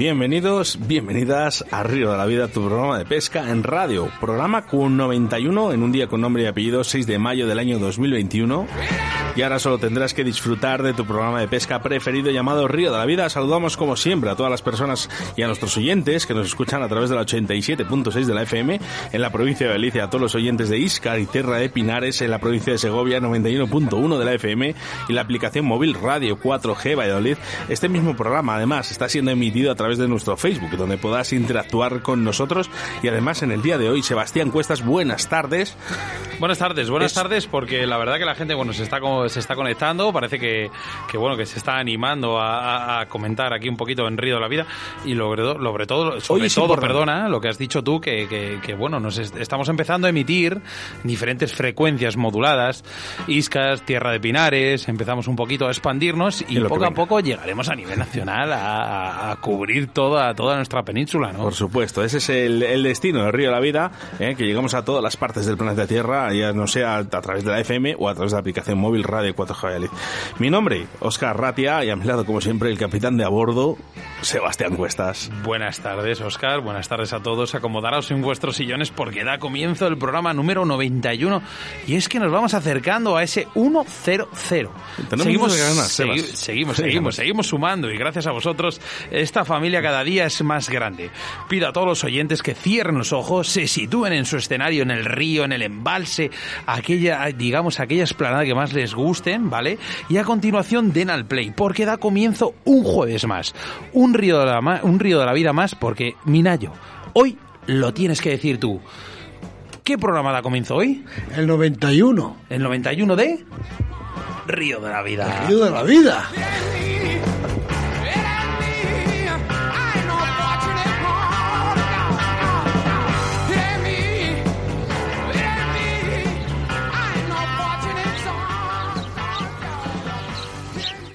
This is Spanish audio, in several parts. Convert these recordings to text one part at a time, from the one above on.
Bienvenidos, bienvenidas a Río de la Vida, tu programa de pesca en radio. Programa con 91 en un día con nombre y apellido, 6 de mayo del año 2021. Y ahora solo tendrás que disfrutar de tu programa de pesca preferido llamado Río de la Vida. Saludamos como siempre a todas las personas y a nuestros oyentes que nos escuchan a través de la 87.6 de la FM en la provincia de Galicia, a todos los oyentes de Iscar y Tierra de Pinares en la provincia de Segovia 91.1 de la FM y la aplicación móvil Radio 4G Valladolid. Este mismo programa además está siendo emitido a través de nuestro Facebook, donde podrás interactuar con nosotros. Y además, en el día de hoy, Sebastián Cuestas, buenas tardes. Buenas tardes, buenas tardes, porque la verdad que la gente bueno se está se está conectando, parece que, que bueno que se está animando a, comentar aquí un poquito en Río de la Vida y sobre, sobre todo, sobre todo, perdona, lo que has dicho tú, que, que, bueno, nos estamos empezando a emitir diferentes frecuencias moduladas, Iscas, Tierra de Pinares, empezamos un poquito a expandirnos y, poco a poco llegaremos a nivel nacional a, a cubrir toda, toda nuestra península, ¿no? Por supuesto, ese es el, destino del Río de la Vida, ¿eh? que llegamos a todas las partes del planeta Tierra, ya no sea a través de la FM o a través de la aplicación móvil Radio 4G Mi nombre, Oscar Ratia, y a mi lado, como siempre, el capitán de a bordo, Sebastián Cuestas. Buenas tardes, Oscar, buenas tardes a todos. Acomodaros en vuestros sillones porque da comienzo el programa número 91 y es que nos vamos acercando a ese 100. Seguimos, seguimos, seguimos, seguimos sumando y gracias a vosotros esta familia cada día es más grande. Pido a todos los oyentes que cierren los ojos, se sitúen en su escenario, en el río, en el embalse, aquella, digamos, aquella esplanada que más les gusten, ¿vale? Y a continuación den al play, porque da comienzo un jueves más. Un río de la, un río de la vida más, porque, Minayo, hoy lo tienes que decir tú. ¿Qué programa da comienzo hoy? El 91. ¿El 91 de? Río de la Vida. Río de la Vida.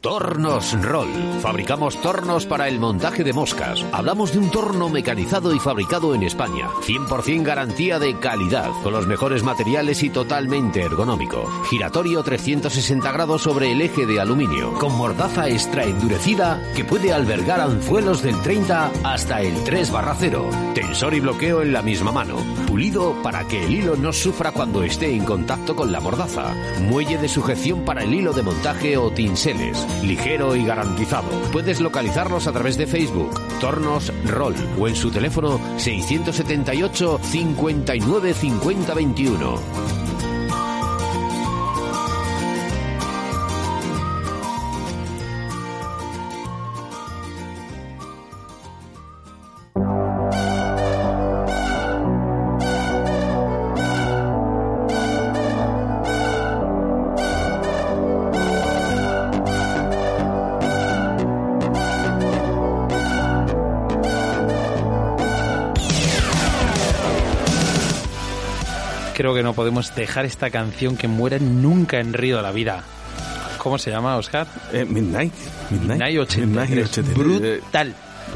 Tornos Roll. Fabricamos tornos para el montaje de moscas. Hablamos de un torno mecanizado y fabricado en España. 100% garantía de calidad, con los mejores materiales y totalmente ergonómico. Giratorio 360 grados sobre el eje de aluminio, con mordaza extra endurecida que puede albergar anzuelos del 30 hasta el 3 barra 0. Tensor y bloqueo en la misma mano. Pulido para que el hilo no sufra cuando esté en contacto con la mordaza. Muelle de sujeción para el hilo de montaje o tinseles ligero y garantizado. Puedes localizarlos a través de Facebook, Tornos Roll o en su teléfono 678 59 50 21. Que no podemos dejar esta canción que muera nunca en Río de la Vida. ¿Cómo se llama, Oscar? Eh, Midnight. Midnight. Midnight Brutal.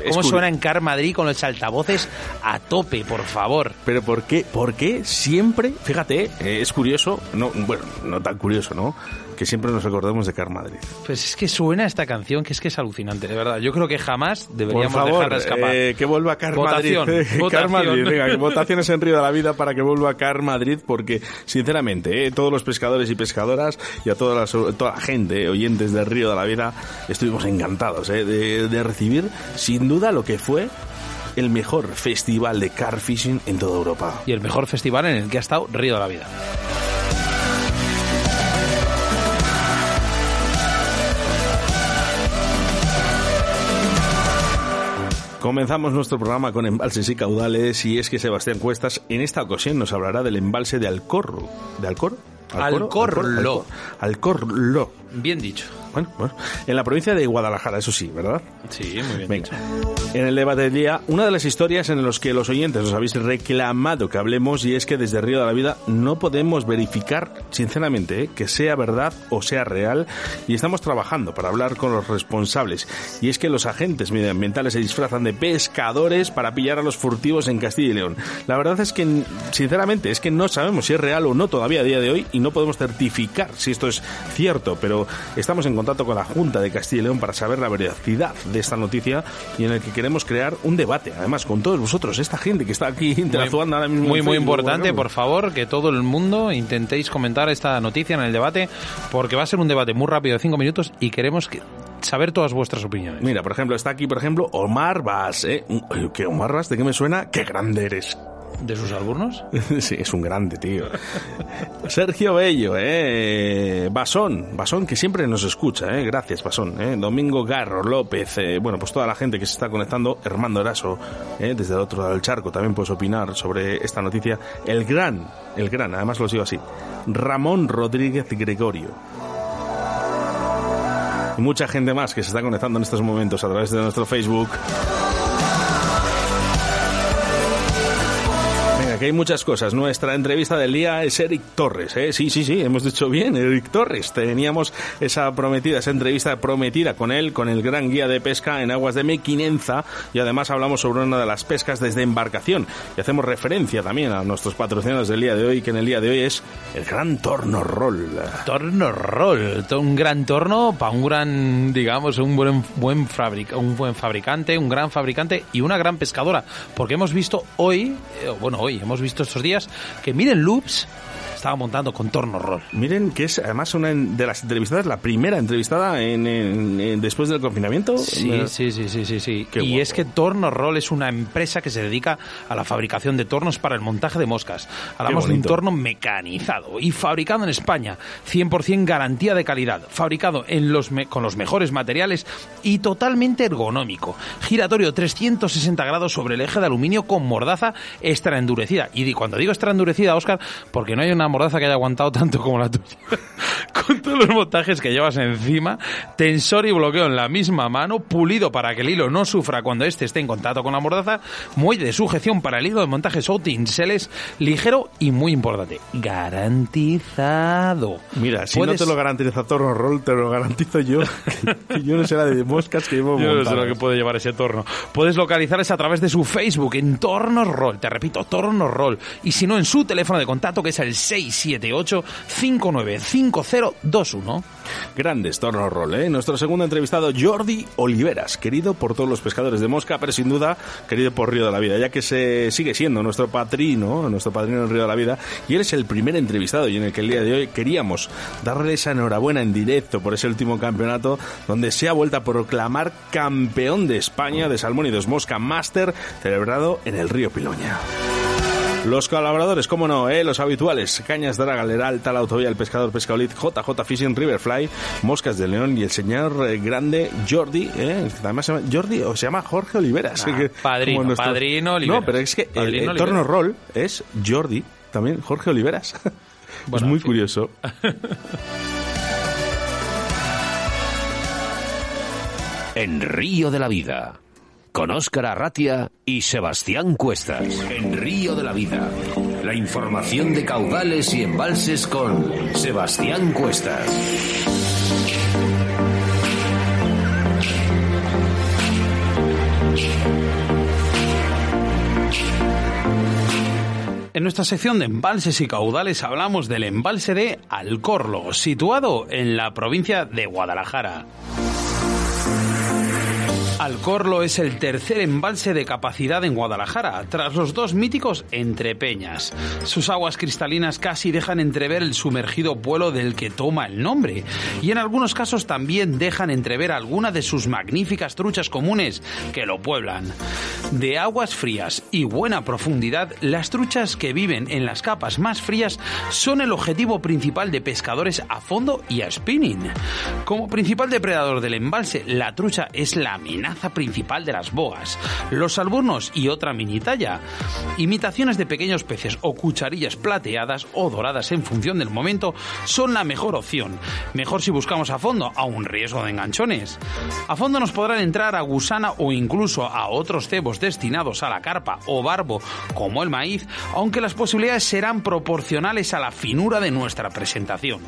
¿Cómo suena en Car Madrid con los altavoces a tope, por favor? Pero ¿por qué? ¿Por qué siempre? Fíjate, eh, es curioso, no, bueno, no tan curioso, ¿no? Que siempre nos acordemos de Car Madrid. Pues es que suena esta canción que es que es alucinante, de verdad. Yo creo que jamás deberíamos Por favor, dejarla escapar. Eh, que vuelva Car Madrid. Car Madrid, venga, votaciones en Río de la Vida para que vuelva Car Madrid, porque sinceramente, eh, todos los pescadores y pescadoras y a toda la, toda la gente, oyentes del Río de la Vida, estuvimos encantados eh, de, de recibir sin duda lo que fue el mejor festival de car fishing en toda Europa. Y el mejor festival en el que ha estado Río de la Vida. Comenzamos nuestro programa con embalses y caudales y es que Sebastián Cuestas en esta ocasión nos hablará del embalse de Alcorro. ¿De Alcor? Alcorro. Alcorro. Alcorro. Bien dicho. Bueno, bueno, en la provincia de Guadalajara, eso sí, ¿verdad? Sí, muy bien Venga. dicho. En el debate del día, una de las historias en las que los oyentes os habéis reclamado que hablemos y es que desde Río de la Vida no podemos verificar, sinceramente, ¿eh? que sea verdad o sea real y estamos trabajando para hablar con los responsables. Y es que los agentes medioambientales se disfrazan de pescadores para pillar a los furtivos en Castilla y León. La verdad es que, sinceramente, es que no sabemos si es real o no todavía a día de hoy y no podemos certificar si esto es cierto, pero estamos en contacto con la Junta de Castilla y León para saber la veracidad de esta noticia y en el que queremos crear un debate, además con todos vosotros, esta gente que está aquí interactuando ahora mismo. Muy, muy importante, por favor, que todo el mundo intentéis comentar esta noticia en el debate, porque va a ser un debate muy rápido de cinco minutos y queremos que- saber todas vuestras opiniones. Mira, por ejemplo, está aquí, por ejemplo, Omar Bas, ¿eh? ¿Qué Omar Bas? ¿De qué me suena? ¡Qué grande eres! ¿De sus alumnos? Sí, es un grande, tío. Sergio Bello, eh. Basón, Basón que siempre nos escucha, eh. Gracias, Basón. Eh. Domingo Garro, López, eh, bueno, pues toda la gente que se está conectando. Hermano Eraso, eh, desde el otro lado del charco, también puedes opinar sobre esta noticia. El gran, el gran, además lo sigo así. Ramón Rodríguez Gregorio. Y mucha gente más que se está conectando en estos momentos a través de nuestro Facebook. Que hay muchas cosas. Nuestra entrevista del día es Eric Torres, ¿eh? Sí, sí, sí, hemos dicho bien, Eric Torres. Teníamos esa prometida, esa entrevista prometida con él, con el gran guía de pesca en aguas de Mequinenza y además hablamos sobre una de las pescas desde embarcación y hacemos referencia también a nuestros patrocinadores del día de hoy, que en el día de hoy es el gran torno roll. Torno roll, un gran torno para un gran, digamos, un buen, buen, fabric- un buen fabricante, un gran fabricante y una gran pescadora. Porque hemos visto hoy, eh, bueno, hoy, hemos visto estos días que Miren Loops estaba montando con torno roll. Miren que es además una de las entrevistadas, la primera entrevistada en, en- en- después del confinamiento. Sí, sí, sí, sí, sí, sí. Qué y guapo. es que Torno Roll es una empresa que se dedica a la fabricación de tornos para el montaje de moscas. Hablamos de un torno mecanizado y fabricado en España, 100% garantía de calidad, fabricado en los me- con los mejores materiales y totalmente ergonómico. Giratorio 360 grados sobre el eje de aluminio con mordaza extra endurecida. Y cuando digo extra endurecida, Oscar, porque no hay una mordaza que haya aguantado tanto como la tuya. con todos los montajes que llevas encima, tensor y bloqueo en la misma mano, pulido para que el hilo no sufra cuando éste esté en contacto con la mordaza, muelle de sujeción para el hilo de montaje Soutinseles, ligero y muy importante, garantizado. Mira, si Puedes- no te lo garantiza Torno Roll, te lo garantizo yo. que yo no sé la de moscas que llevo Yo no sé lo que puede llevar ese torno. Puedes localizarles a través de su Facebook en Tornos Roll. Te repito, Tornos Roll. Y si no, en su teléfono de contacto que es el 678-595021. Grandes Torno Roll, ¿eh? Nuestro segundo entrevistado, Jordi Oliveras, querido por todos los pescadores de mosca, pero sin duda querido por Río de la Vida, ya que se sigue siendo nuestro padrino, nuestro padrino en Río de la Vida, y él es el primer entrevistado y en el que el día de hoy queríamos darle esa enhorabuena en directo por ese último campeonato, donde se ha vuelto a proclamar campeón de España de Salmón y dos Mosca Master, celebrado en el río Piloña. Los colaboradores, cómo no, ¿eh? los habituales, Cañas Draga, Leral, Tal Autovía, El Pescador Pescaolid, JJ Fishing, Riverfly, Moscas de León y el señor eh, grande Jordi, ¿eh? que además se llama Jordi o se llama Jorge Oliveras. Ah, que- padrino, como padrino Oliveras. No, pero es que el, Padrino el Oliveras. torno roll es Jordi, también Jorge Oliveras. Bueno, es muy curioso. En Río de la Vida. Con Óscar Arratia y Sebastián Cuestas. En Río de la Vida. La información de caudales y embalses con Sebastián Cuestas. En nuestra sección de embalses y caudales hablamos del embalse de Alcorlo, situado en la provincia de Guadalajara. Alcorlo es el tercer embalse de capacidad en Guadalajara, tras los dos míticos Entre Peñas. Sus aguas cristalinas casi dejan entrever el sumergido pueblo del que toma el nombre, y en algunos casos también dejan entrever alguna de sus magníficas truchas comunes que lo pueblan. De aguas frías y buena profundidad, las truchas que viven en las capas más frías son el objetivo principal de pescadores a fondo y a spinning. Como principal depredador del embalse, la trucha es la amenaza amenaza principal de las boas, los salburnos y otra mini talla, imitaciones de pequeños peces o cucharillas plateadas o doradas en función del momento son la mejor opción. Mejor si buscamos a fondo a un riesgo de enganchones. A fondo nos podrán entrar a gusana o incluso a otros cebos destinados a la carpa o barbo como el maíz, aunque las posibilidades serán proporcionales a la finura de nuestra presentación.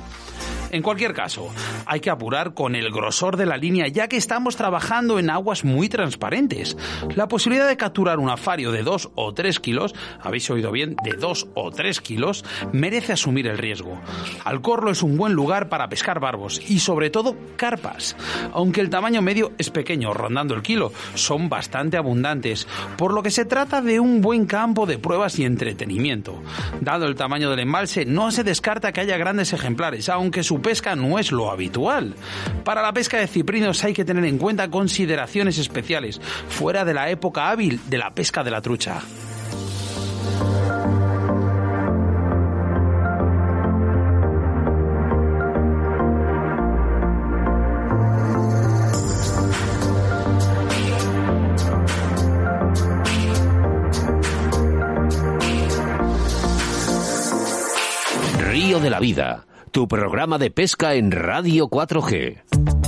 En cualquier caso, hay que apurar con el grosor de la línea ya que estamos trabajando en aguas muy transparentes. La posibilidad de capturar un afario de 2 o 3 kilos, habéis oído bien, de 2 o 3 kilos, merece asumir el riesgo. Alcorlo es un buen lugar para pescar barbos y sobre todo carpas. Aunque el tamaño medio es pequeño, rondando el kilo, son bastante abundantes, por lo que se trata de un buen campo de pruebas y entretenimiento. Dado el tamaño del embalse, no se descarta que haya grandes ejemplares, aunque su pesca no es lo habitual. Para la pesca de ciprinos hay que tener en cuenta consideraciones especiales, fuera de la época hábil de la pesca de la trucha. Río de la Vida, tu programa de pesca en Radio 4G.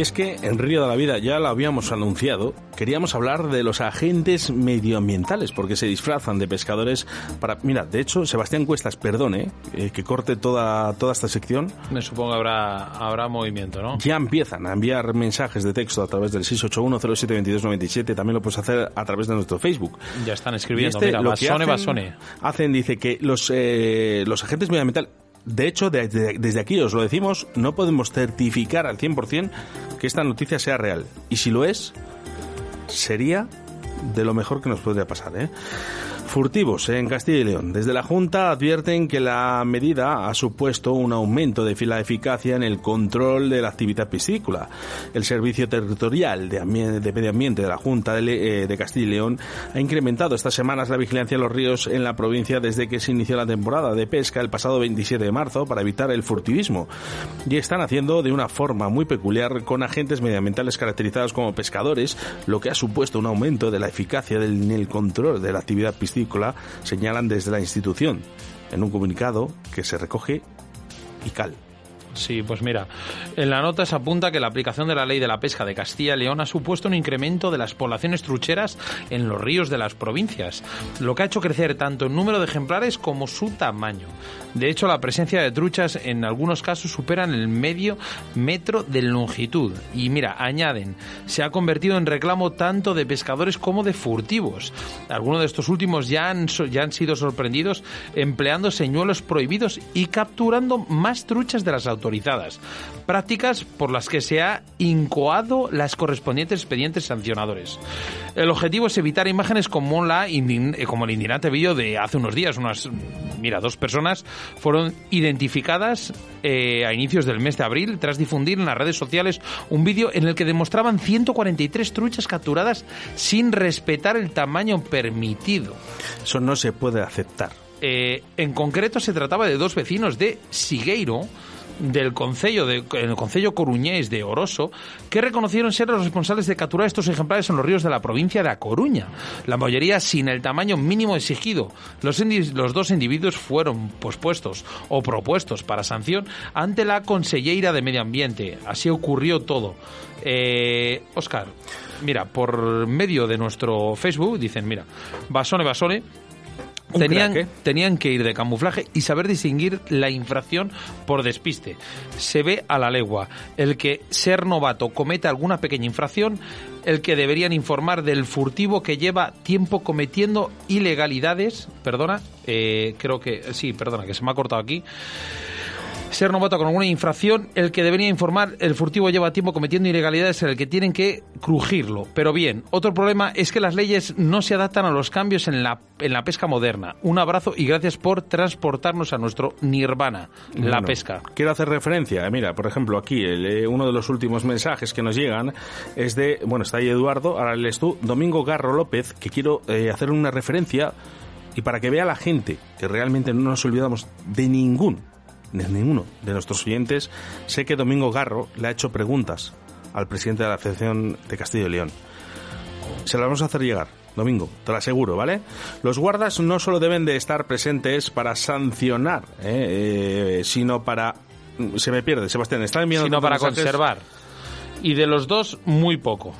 Y es que en Río de la Vida ya lo habíamos anunciado, queríamos hablar de los agentes medioambientales, porque se disfrazan de pescadores para... Mira, de hecho, Sebastián Cuestas, perdone eh, que corte toda, toda esta sección. Me supongo que habrá, habrá movimiento, ¿no? Ya empiezan a enviar mensajes de texto a través del 681072297, también lo puedes hacer a través de nuestro Facebook. Ya están escribiendo, este, mira, lo que basone, hacen- basone. Hacen, dice que los, eh, los agentes medioambientales, de hecho, de- de- desde aquí os lo decimos, no podemos certificar al 100% que esta noticia sea real. Y si lo es, sería de lo mejor que nos podría pasar. ¿eh? Furtivos en Castilla y León. Desde la Junta advierten que la medida ha supuesto un aumento de la eficacia en el control de la actividad piscícola. El Servicio Territorial de, de Medio Ambiente de la Junta de, eh, de Castilla y León ha incrementado estas semanas la vigilancia en los ríos en la provincia desde que se inició la temporada de pesca el pasado 27 de marzo para evitar el furtivismo. Y están haciendo de una forma muy peculiar con agentes medioambientales caracterizados como pescadores, lo que ha supuesto un aumento de la eficacia en el control de la actividad piscícola, señalan desde la institución en un comunicado que se recoge y cal. Sí, pues mira, en la nota se apunta que la aplicación de la ley de la pesca de Castilla y León ha supuesto un incremento de las poblaciones trucheras en los ríos de las provincias, lo que ha hecho crecer tanto el número de ejemplares como su tamaño. De hecho, la presencia de truchas en algunos casos superan el medio metro de longitud. Y mira, añaden, se ha convertido en reclamo tanto de pescadores como de furtivos. Algunos de estos últimos ya han, ya han sido sorprendidos empleando señuelos prohibidos y capturando más truchas de las autorizadas. Prácticas por las que se ha incoado las correspondientes expedientes sancionadores. El objetivo es evitar imágenes como, la eh, como el indignante vídeo de hace unos días. Unas, mira, dos personas fueron identificadas eh, a inicios del mes de abril tras difundir en las redes sociales un vídeo en el que demostraban 143 truchas capturadas sin respetar el tamaño permitido. Eso no se puede aceptar. Eh, en concreto se trataba de dos vecinos de Sigueiro, del concello de el concello coruñés de Oroso, que reconocieron ser los responsables de capturar estos ejemplares en los ríos de la provincia de A Coruña, la mayoría sin el tamaño mínimo exigido. Los, los dos individuos fueron pospuestos o propuestos para sanción ante la Conselleira de Medio Ambiente. Así ocurrió todo. Eh, Oscar, mira, por medio de nuestro Facebook dicen, mira, Basone Basone Tenían, crack, ¿eh? tenían que ir de camuflaje y saber distinguir la infracción por despiste. Se ve a la legua. El que ser novato cometa alguna pequeña infracción, el que deberían informar del furtivo que lleva tiempo cometiendo ilegalidades. Perdona, eh, creo que sí, perdona, que se me ha cortado aquí. Ser novato con alguna infracción, el que debería informar, el furtivo lleva tiempo cometiendo ilegalidades, el que tienen que crujirlo. Pero bien, otro problema es que las leyes no se adaptan a los cambios en la, en la pesca moderna. Un abrazo y gracias por transportarnos a nuestro nirvana, la pesca. Quiero hacer referencia, mira, por ejemplo, aquí eh, uno de los últimos mensajes que nos llegan es de, bueno, está ahí Eduardo, ahora lees tú, Domingo Garro López, que quiero eh, hacer una referencia y para que vea la gente que realmente no nos olvidamos de ningún de ninguno de nuestros oyentes, sé que Domingo Garro le ha hecho preguntas al presidente de la Federación de Castillo y León. Se las vamos a hacer llegar. Domingo, te lo aseguro, ¿vale? Los guardas no solo deben de estar presentes para sancionar, ¿eh? Eh, sino para... Se me pierde, Sebastián, está enviando... Sino para conservar. Y de los dos, muy poco.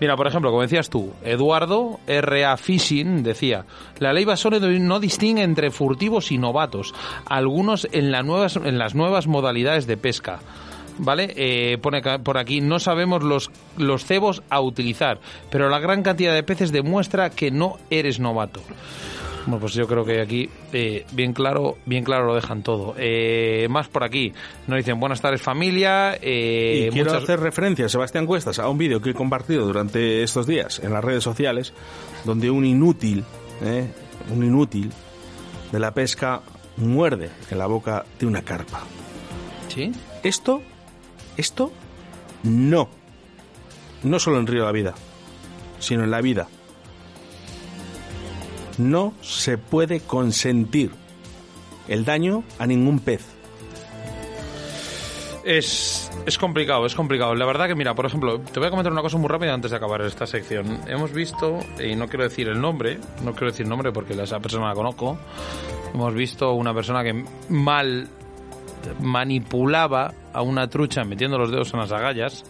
Mira, por ejemplo, como decías tú, Eduardo R.A. Fishing decía, la ley Basone no distingue entre furtivos y novatos, algunos en, nuevas, en las nuevas modalidades de pesca. ¿Vale? Eh, pone por aquí, no sabemos los, los cebos a utilizar, pero la gran cantidad de peces demuestra que no eres novato. Bueno, pues yo creo que aquí eh, bien claro, bien claro lo dejan todo. Eh, más por aquí, nos dicen buenas tardes familia. Eh, y quiero hacer referencia, Sebastián Cuestas, a un vídeo que he compartido durante estos días en las redes sociales, donde un inútil, un inútil de la pesca muerde en la boca de una carpa. ¿Sí? Esto, esto, no. No solo en Río de la Vida, sino en la vida no se puede consentir el daño a ningún pez. Es, es, complicado, es complicado. La verdad que, mira, por ejemplo, te voy a comentar una cosa muy rápida antes de acabar esta sección. Hemos visto, y no quiero decir el nombre, no quiero decir nombre porque esa persona la conozco, hemos visto una persona que mal manipulaba a una trucha metiendo los dedos en las agallas,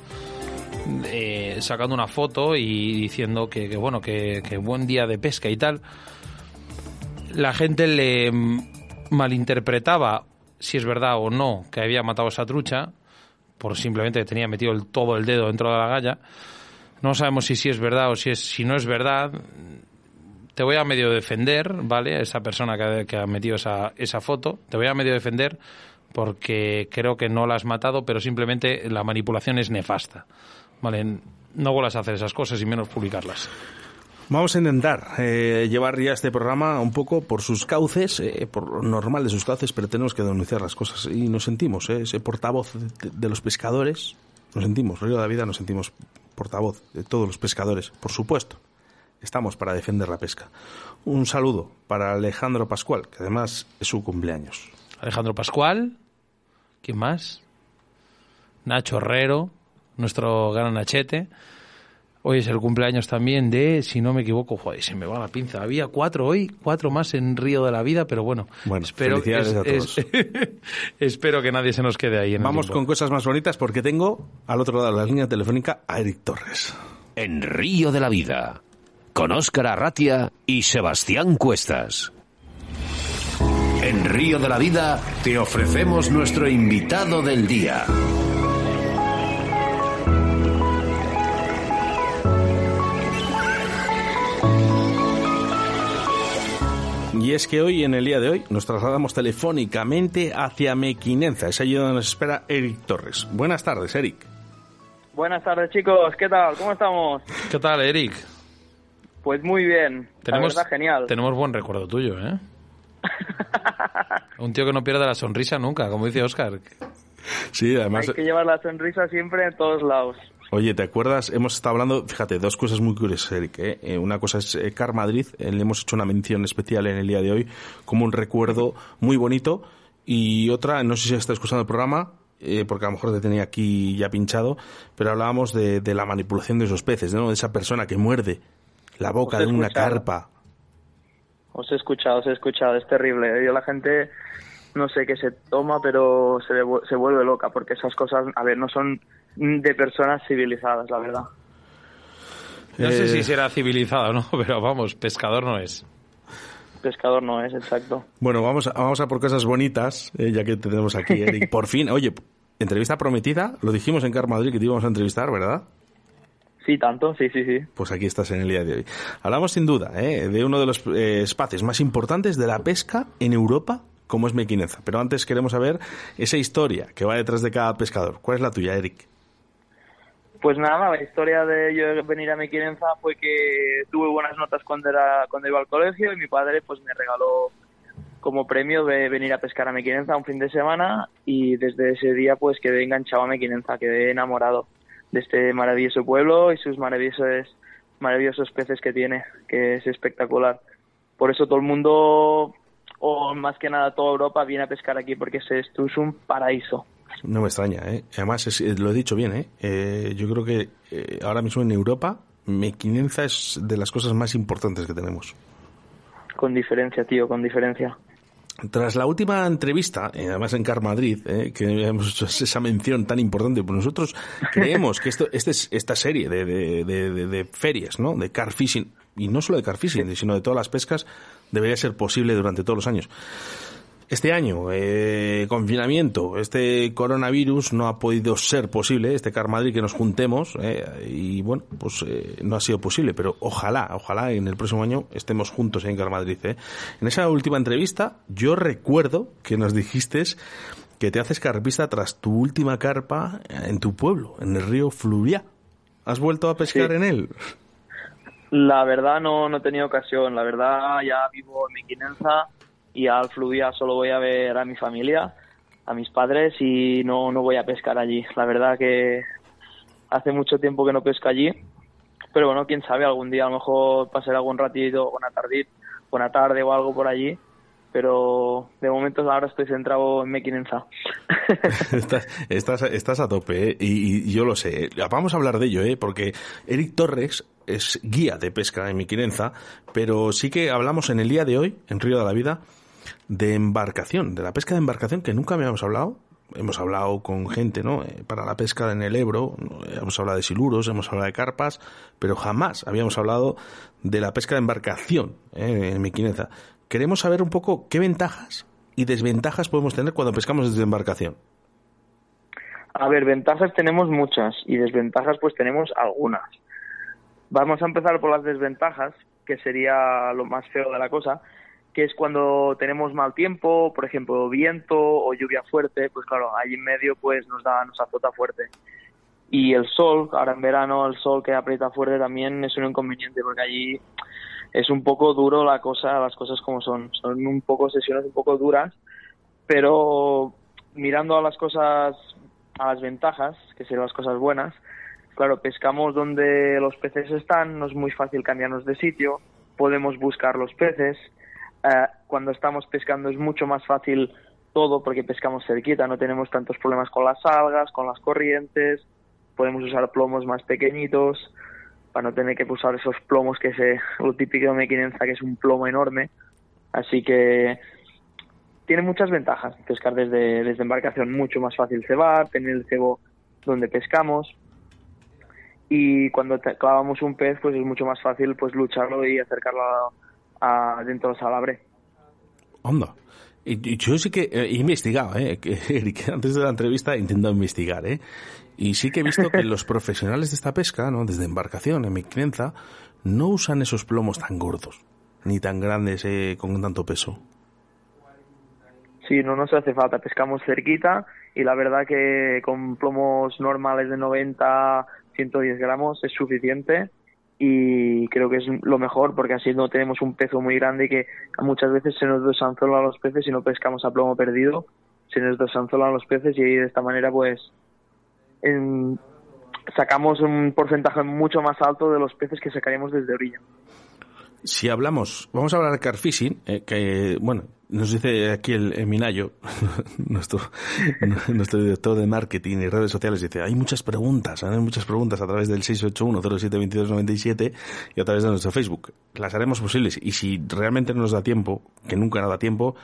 eh, sacando una foto y diciendo que, bueno, que, que buen día de pesca y tal la gente le malinterpretaba si es verdad o no que había matado a esa trucha, por simplemente que tenía metido el, todo el dedo dentro de la galla. No sabemos si sí es verdad o si, es, si no es verdad. Te voy a medio defender, ¿vale? Esa persona que, que ha metido esa, esa foto, te voy a medio defender porque creo que no la has matado, pero simplemente la manipulación es nefasta. ¿Vale? No vuelvas a hacer esas cosas y menos publicarlas. Vamos a intentar eh, llevar ya este programa un poco por sus cauces, eh, por lo normal de sus cauces, pero tenemos que denunciar las cosas. Y nos sentimos, eh, ese portavoz de, los pescadores, nos sentimos, Río de la Vida nos sentimos portavoz de todos los pescadores, por supuesto. Estamos para defender la pesca. Un saludo para Alejandro Pascual, que además es su cumpleaños. Alejandro Pascual, ¿quién más? Nacho Herrero, nuestro gran Nachete. Hoy es el cumpleaños también de, si no me equivoco, joder, se me va la pinza. Había cuatro hoy, cuatro más en Río de la Vida, pero bueno, bueno espero, espero que nadie se nos quede ahí. Vamos con cosas más bonitas porque tengo al otro lado de la línea telefónica a Eric Torres. En Río de la Vida, con Óscar Arratia y Sebastián Cuestas. En Río de la Vida te ofrecemos nuestro invitado del día. Y es que hoy, en el día de hoy, nos trasladamos telefónicamente hacia Mequinenza. Es allí donde nos espera Eric Torres. Buenas tardes, Eric. Buenas tardes, chicos. ¿Qué tal? ¿Cómo estamos? ¿Qué tal, Eric? Pues muy bien. Tenemos, la verdad, genial. Tenemos buen recuerdo tuyo, ¿eh? Un tío que no pierde la sonrisa nunca, como dice Oscar. Sí, además... Hay que llevar la sonrisa siempre en todos lados. Oye, ¿te acuerdas? Hemos estado hablando, fíjate, dos cosas muy curiosas, Eric. ¿eh? eh una cosa es eh, Car Madrid, eh, le hemos hecho una mención especial en el día de hoy como un recuerdo muy bonito. Y otra, no sé si está escuchando el programa, porque a lo mejor te tenía aquí ya pinchado, pero hablábamos de, la manipulación de esos peces, ¿no? de esa persona que muerde la boca de una carpa. Os he escuchado, os he escuchado, es terrible. Yo la gente no sé qué se toma, pero se, se vuelve loca, porque esas cosas, a ver, no son de personas civilizadas, la verdad. No sé si eh, será civilizado, ¿no? Pero vamos, pescador no es. Pescador no es, exacto. Bueno, vamos a, vamos a por cosas bonitas, eh, ya que tenemos aquí, Eric. Por fin, oye, entrevista prometida, lo dijimos en Car Madrid que te íbamos a entrevistar, ¿verdad? Sí, tanto, sí, sí, sí. Pues aquí estás en el día de hoy. Hablamos sin duda ¿eh? de uno de los espacios más importantes de la pesca en Europa cómo es Mequinenza. Pero antes queremos saber esa historia que va detrás de cada pescador. ¿Cuál es la tuya, Eric? Pues nada, la historia de yo venir a Mequinenza fue que tuve buenas notas cuando era cuando iba al colegio y mi padre pues me regaló como premio de venir a pescar a Mequinenza un fin de semana y desde ese día pues quedé enganchado a Mequinenza, quedé enamorado de este maravilloso pueblo y sus maravillosos maravillosos peces que tiene, que es espectacular. Por eso todo el mundo o más que nada toda Europa viene a pescar aquí porque esto es un paraíso. No me extraña, ¿eh? Además, eh, lo he dicho bien, ¿eh? ¿eh? yo creo que eh, ahora mismo en Europa, Mequinenza es de las cosas más importantes que tenemos. Con diferencia, tío, con diferencia. Tras la última entrevista, además en Car Madrid, que hemos hecho esa mención tan importante, pues nosotros creemos que esto, este es, esta serie de, de, de, de, ferias, ¿no? De car fishing, y no solo de car fishing, sino de todas las pescas, debería ser posible durante todos los años. Este año, eh, confinamiento, este coronavirus no ha podido ser posible, este Car Madrid que nos juntemos, eh, y bueno, pues eh, no ha sido posible, pero ojalá, ojalá en el próximo año estemos juntos en Car Madrid. Eh. En esa última entrevista, yo recuerdo que nos dijiste que te haces carpista tras tu última carpa en tu pueblo, en el río Fluviá. ¿Has vuelto a pescar en él? La verdad no, no he tenido ocasión, la verdad ya vivo en Mequinenza y al Fluvia solo voy a ver a mi familia, a mis padres y no, no voy a pescar allí. La verdad que hace mucho tiempo que no pesco allí, pero bueno, quién sabe, algún día a lo mejor pasaré algún ratito, una tardita, una tarde o algo por allí pero de momento ahora estoy centrado en Mequinenza. estás, estás, estás, a tope, ¿eh? y, yo lo sé. Vamos a hablar de ello, ¿eh? porque Eric Torres es guía de pesca en Mequinenza, pero sí que hablamos en el día de hoy, en Río de la Vida, de embarcación, de la pesca de embarcación, que nunca habíamos hablado. Hemos hablado con gente, ¿no? Eh, para la pesca en el Ebro, hemos hablado de siluros, hemos hablado de carpas, pero jamás habíamos hablado de la pesca de embarcación ¿eh? en Mequinenza. Queremos saber un poco qué ventajas y desventajas podemos tener cuando pescamos desde embarcación. A ver, ventajas tenemos muchas y desventajas pues tenemos algunas. Vamos a empezar por las desventajas, que sería lo más feo de la cosa, que es cuando tenemos mal tiempo, por ejemplo, viento o lluvia fuerte, pues claro, ahí en medio pues nos da, nos azota fuerte. Y el sol, ahora en verano el sol que aprieta fuerte también es un inconveniente porque allí es un poco duro la cosa, las cosas como son. Son un poco sesiones un poco duras, pero mirando a las cosas, a las ventajas, que serían las cosas buenas, claro, pescamos donde los peces están, no es muy fácil cambiarnos de sitio, podemos buscar los peces, eh, cuando estamos pescando es mucho más fácil todo porque pescamos cerquita, no tenemos tantos problemas con las algas, con las corrientes, podemos usar plomos más pequeñitos para no tener que usar esos plomos que es lo típico de mequinenza que es un plomo enorme. Así que tiene muchas ventajas pescar desde, desde embarcación, mucho más fácil cebar, tener el cebo donde pescamos y cuando clavamos un pez pues es mucho más fácil pues lucharlo y acercarlo a, dentro del salabre. Onda. Y, yo sí que he investigado, ¿eh? antes de la entrevista he intentado investigar, ¿eh? Y sí que he visto que los profesionales de esta pesca, ¿no? Desde embarcación, en mi crianza, no usan esos plomos tan gordos, ni tan grandes, eh, con tanto peso. Sí, no nos hace falta, pescamos cerquita y la verdad que con plomos normales de 90, 110 gramos es suficiente y creo que es lo mejor porque así no tenemos un peso muy grande que muchas veces se nos desanzolan los peces y no pescamos a plomo perdido, se nos desanzolan los peces y de esta manera pues sacamos un porcentaje mucho más alto de los peces que sacaríamos desde orilla. Si hablamos, vamos a hablar de carfishing, eh, que bueno, nos dice aquí el, Minayo, nuestro, nuestro director de marketing y redes sociales, dice, hay muchas preguntas, hay muchas preguntas a través del 681-072297 y a través de nuestro Facebook. Las haremos posibles y si realmente no nos da tiempo, que nunca nos da tiempo,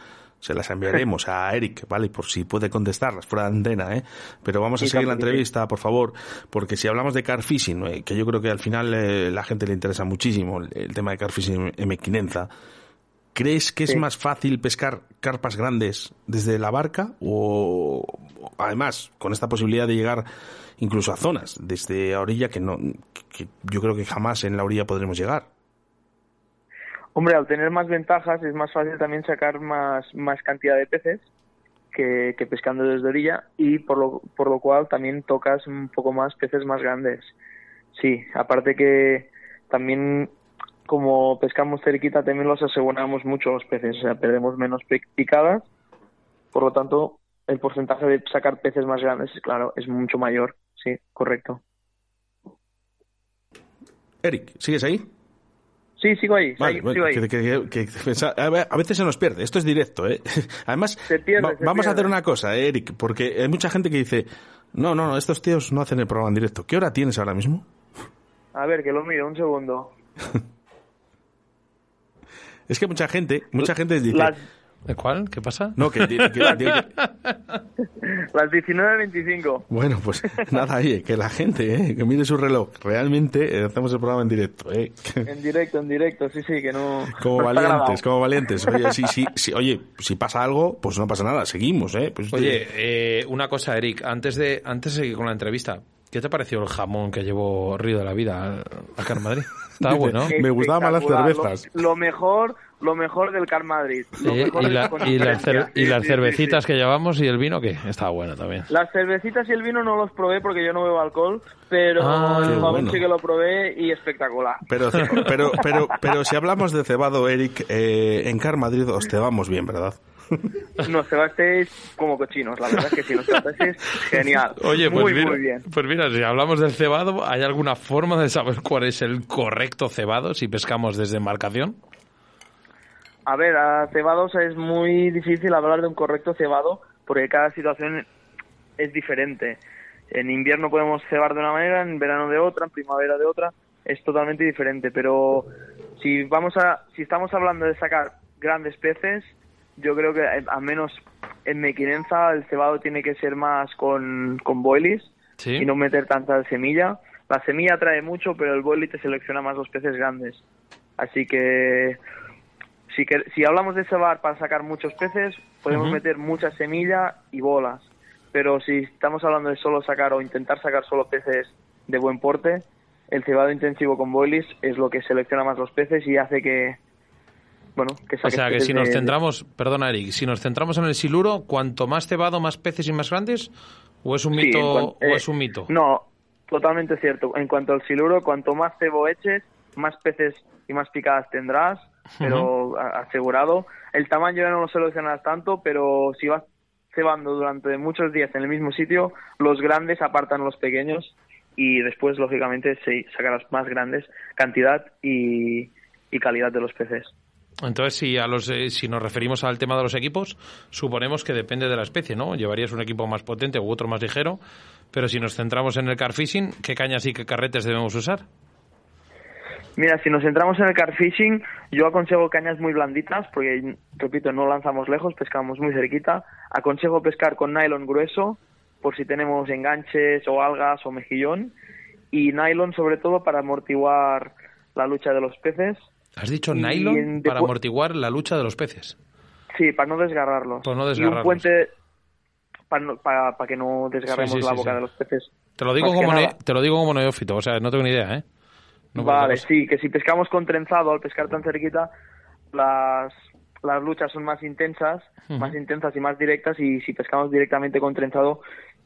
se las enviaremos a Eric, ¿vale? Por si puede contestarlas fuera de antena, ¿eh? Pero vamos a seguir la entrevista, por favor, porque si hablamos de car fishing, eh, que yo creo que al final eh, la gente le interesa muchísimo el, tema de car fishing en Mequinenza, ¿crees que es más fácil pescar carpas grandes desde la barca o, además con esta posibilidad de llegar incluso a zonas desde a orilla que no que yo creo que jamás en la orilla podremos llegar? Hombre, al tener más ventajas es más fácil también sacar más, más cantidad de peces que, que pescando desde orilla y por lo, por lo cual también tocas un poco más peces más grandes. Sí, aparte que también como pescamos cerquita también los aseguramos mucho los peces, o sea, perdemos menos picadas, por lo tanto el porcentaje de sacar peces más grandes, claro, es mucho mayor, sí, correcto. Eric, ¿sigues ahí? Sí, sigo ahí. Vale, sigo ahí. Que, que, que, a veces se nos pierde. Esto es directo, ¿eh? Además, pierde, va, vamos pierde. a hacer una cosa, ¿eh, Eric, porque hay mucha gente que dice, no, no, no, estos tíos no hacen el programa en directo. ¿Qué hora tienes ahora mismo? A ver, que lo miro, un segundo. es que mucha gente, mucha gente dice... Las, ¿Cuál? ¿Qué pasa? No, que, que, que, que las 19.25. Bueno, pues nada, oye, que la gente, ¿eh? que mire su reloj. Realmente eh, hacemos el programa en directo. ¿eh? En directo, en directo, sí, sí, que no. Como no valientes, como valientes. Oye, sí, sí, sí, oye, si pasa algo, pues no pasa nada, seguimos, ¿eh? Pues, Oye, eh, una cosa, Eric, antes de, antes de seguir con la entrevista, ¿qué te pareció el jamón que llevó Río de la Vida acá en Madrid? Está bueno. Me gustaban más las cervezas. Lo, lo mejor, lo mejor del Car Madrid. Lo mejor y, de la- y y las sí, cervecitas sí, que llevamos y el vino, que estaba bueno también. Las cervecitas y el vino no los probé porque yo no bebo alcohol, pero Ah, el bueno. sí que lo probé y espectacular. Pero, pero, pero, pero si hablamos de cebado, Eric, eh, en Car Madrid os cebamos bien, ¿verdad? Nos cebasteis como cochinos, la verdad es que sí, nos cebasteis genial. Oye, pues muy, mira, muy bien. pues mira, si hablamos del cebado, ¿hay alguna forma de saber cuál es el correcto cebado si pescamos desde embarcación? A ver, a cebados es muy difícil hablar de un correcto cebado porque cada situación es diferente. En invierno podemos cebar de una manera, en verano de otra, en primavera de otra, es totalmente diferente. Pero si vamos a, si estamos hablando de sacar grandes peces, yo creo que eh, al menos en Mequinenza el cebado tiene que ser más con, con boilies Sí. y no meter tanta semilla. La semilla atrae mucho, pero el boilie te selecciona más los peces grandes. Así que si, que, si hablamos de cebar para sacar muchos peces, podemos meter mucha semilla y bolas. Pero si estamos hablando de solo sacar o intentar sacar solo peces de buen porte, el cebado intensivo con boilies es lo que selecciona más los peces y hace que, bueno, que O sea, que si nos de- centramos, perdona Eric, si nos centramos en el siluro, cuanto más cebado, más peces y más grandes, o es un Sí, mito, o eh, es un mito. No, totalmente cierto. En cuanto al siluro, cuanto más cebo eches, más peces y más picadas tendrás, pero a- asegurado. El tamaño ya no lo seleccionas tanto, pero si vas cebando durante muchos días en el mismo sitio, los grandes apartan los pequeños y después, lógicamente, sí, sacarás más grandes cantidad y, y calidad de los peces. Entonces, si a los eh, si nos referimos al tema de los equipos, suponemos que depende de la especie, ¿no? Llevarías un equipo más potente u otro más ligero, pero si nos centramos en el car fishing, ¿qué cañas y qué carretes debemos usar? Mira, si nos centramos en el car fishing, yo aconsejo cañas muy blanditas, porque, repito, no lanzamos lejos, pescamos muy cerquita. Aconsejo pescar con nylon grueso, por si tenemos enganches o algas o mejillón. Y nylon, sobre todo, para amortiguar la lucha de los peces. Has dicho nylon en- para amortiguar la lucha de los peces. Sí, para no desgarrarlos. Para no Y un desgarrarlos. puente para, no- para, para que no desgarremos Sí, sí, la boca de los peces. Te lo digo Más como ne- te lo digo como neófito, o sea, no tengo ni idea, ¿eh? No, vale, sí, que si pescamos con trenzado, al pescar tan cerquita, las, las luchas son más intensas, más intensas y más directas, y si pescamos directamente con trenzado,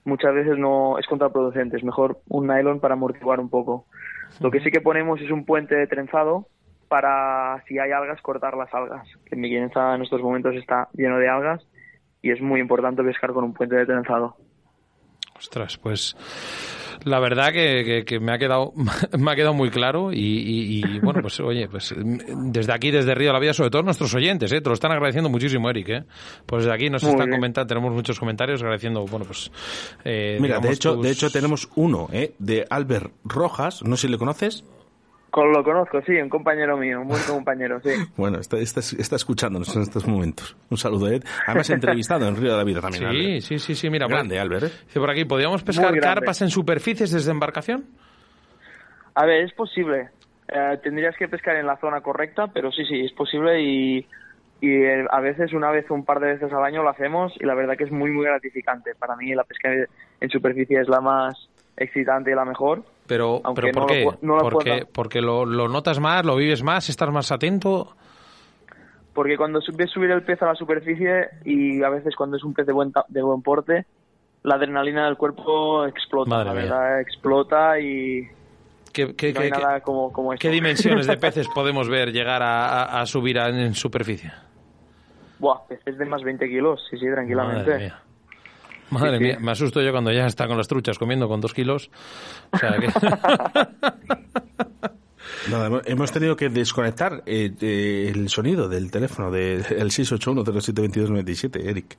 muchas veces no es contraproducente, es mejor un nylon para amortiguar un poco. Lo que sí que ponemos es un puente de trenzado para, si hay algas, cortar las algas. Que en mi en estos momentos está lleno de algas, y es muy importante pescar con un puente de trenzado. Ostras, pues la verdad que, que- que me ha quedado me ha quedado muy claro y, y- y, bueno pues oye pues desde aquí desde Río de la Vida sobre todo nuestros oyentes ¿eh? te lo están agradeciendo muchísimo Eric ¿eh? pues desde aquí nos Muy están bien. comentando tenemos muchos comentarios agradeciendo bueno pues eh, Mira, de hecho, tus- de hecho tenemos uno, ¿eh? De Albert Rojas, no sé si le conoces. Con- Lo conozco, sí, un compañero mío, un buen compañero, sí. Bueno, está, está, está escuchándonos en estos momentos. Un saludo, Ed. Además, entrevistado en Río de la Vida también. sí Albert. sí sí sí mira Grande, Albert. ¿eh? dice por aquí podríamos pescar carpas en superficies desde embarcación A ver, es posible. Eh, tendrías que pescar en la zona correcta, pero sí, sí, es posible y, y eh, a veces, una vez o un par de veces al año lo hacemos y la verdad que es muy, muy gratificante. Para mí la pesca en superficie es la más excitante y la mejor. Pero Aunque pero por no lo qué pu- no lo porque porque lo, lo notas más lo vives más estás más atento porque cuando ves subir el pez a la superficie y a veces cuando es un pez de buen, de buen porte, la adrenalina del cuerpo explota, la verdad, explota y ¿Qué, qué, no hay nada como, como ¿Qué dimensiones de peces podemos ver llegar a, a, subir en superficie? Buah, peces de más 20 kilos, sí, sí, tranquilamente. Madre mía. Madre mía, me asusto yo cuando ya está con las truchas comiendo con dos kilos. O sea que... Nada, hemos tenido que desconectar eh, eh, el sonido del teléfono del 681-072297, Eric.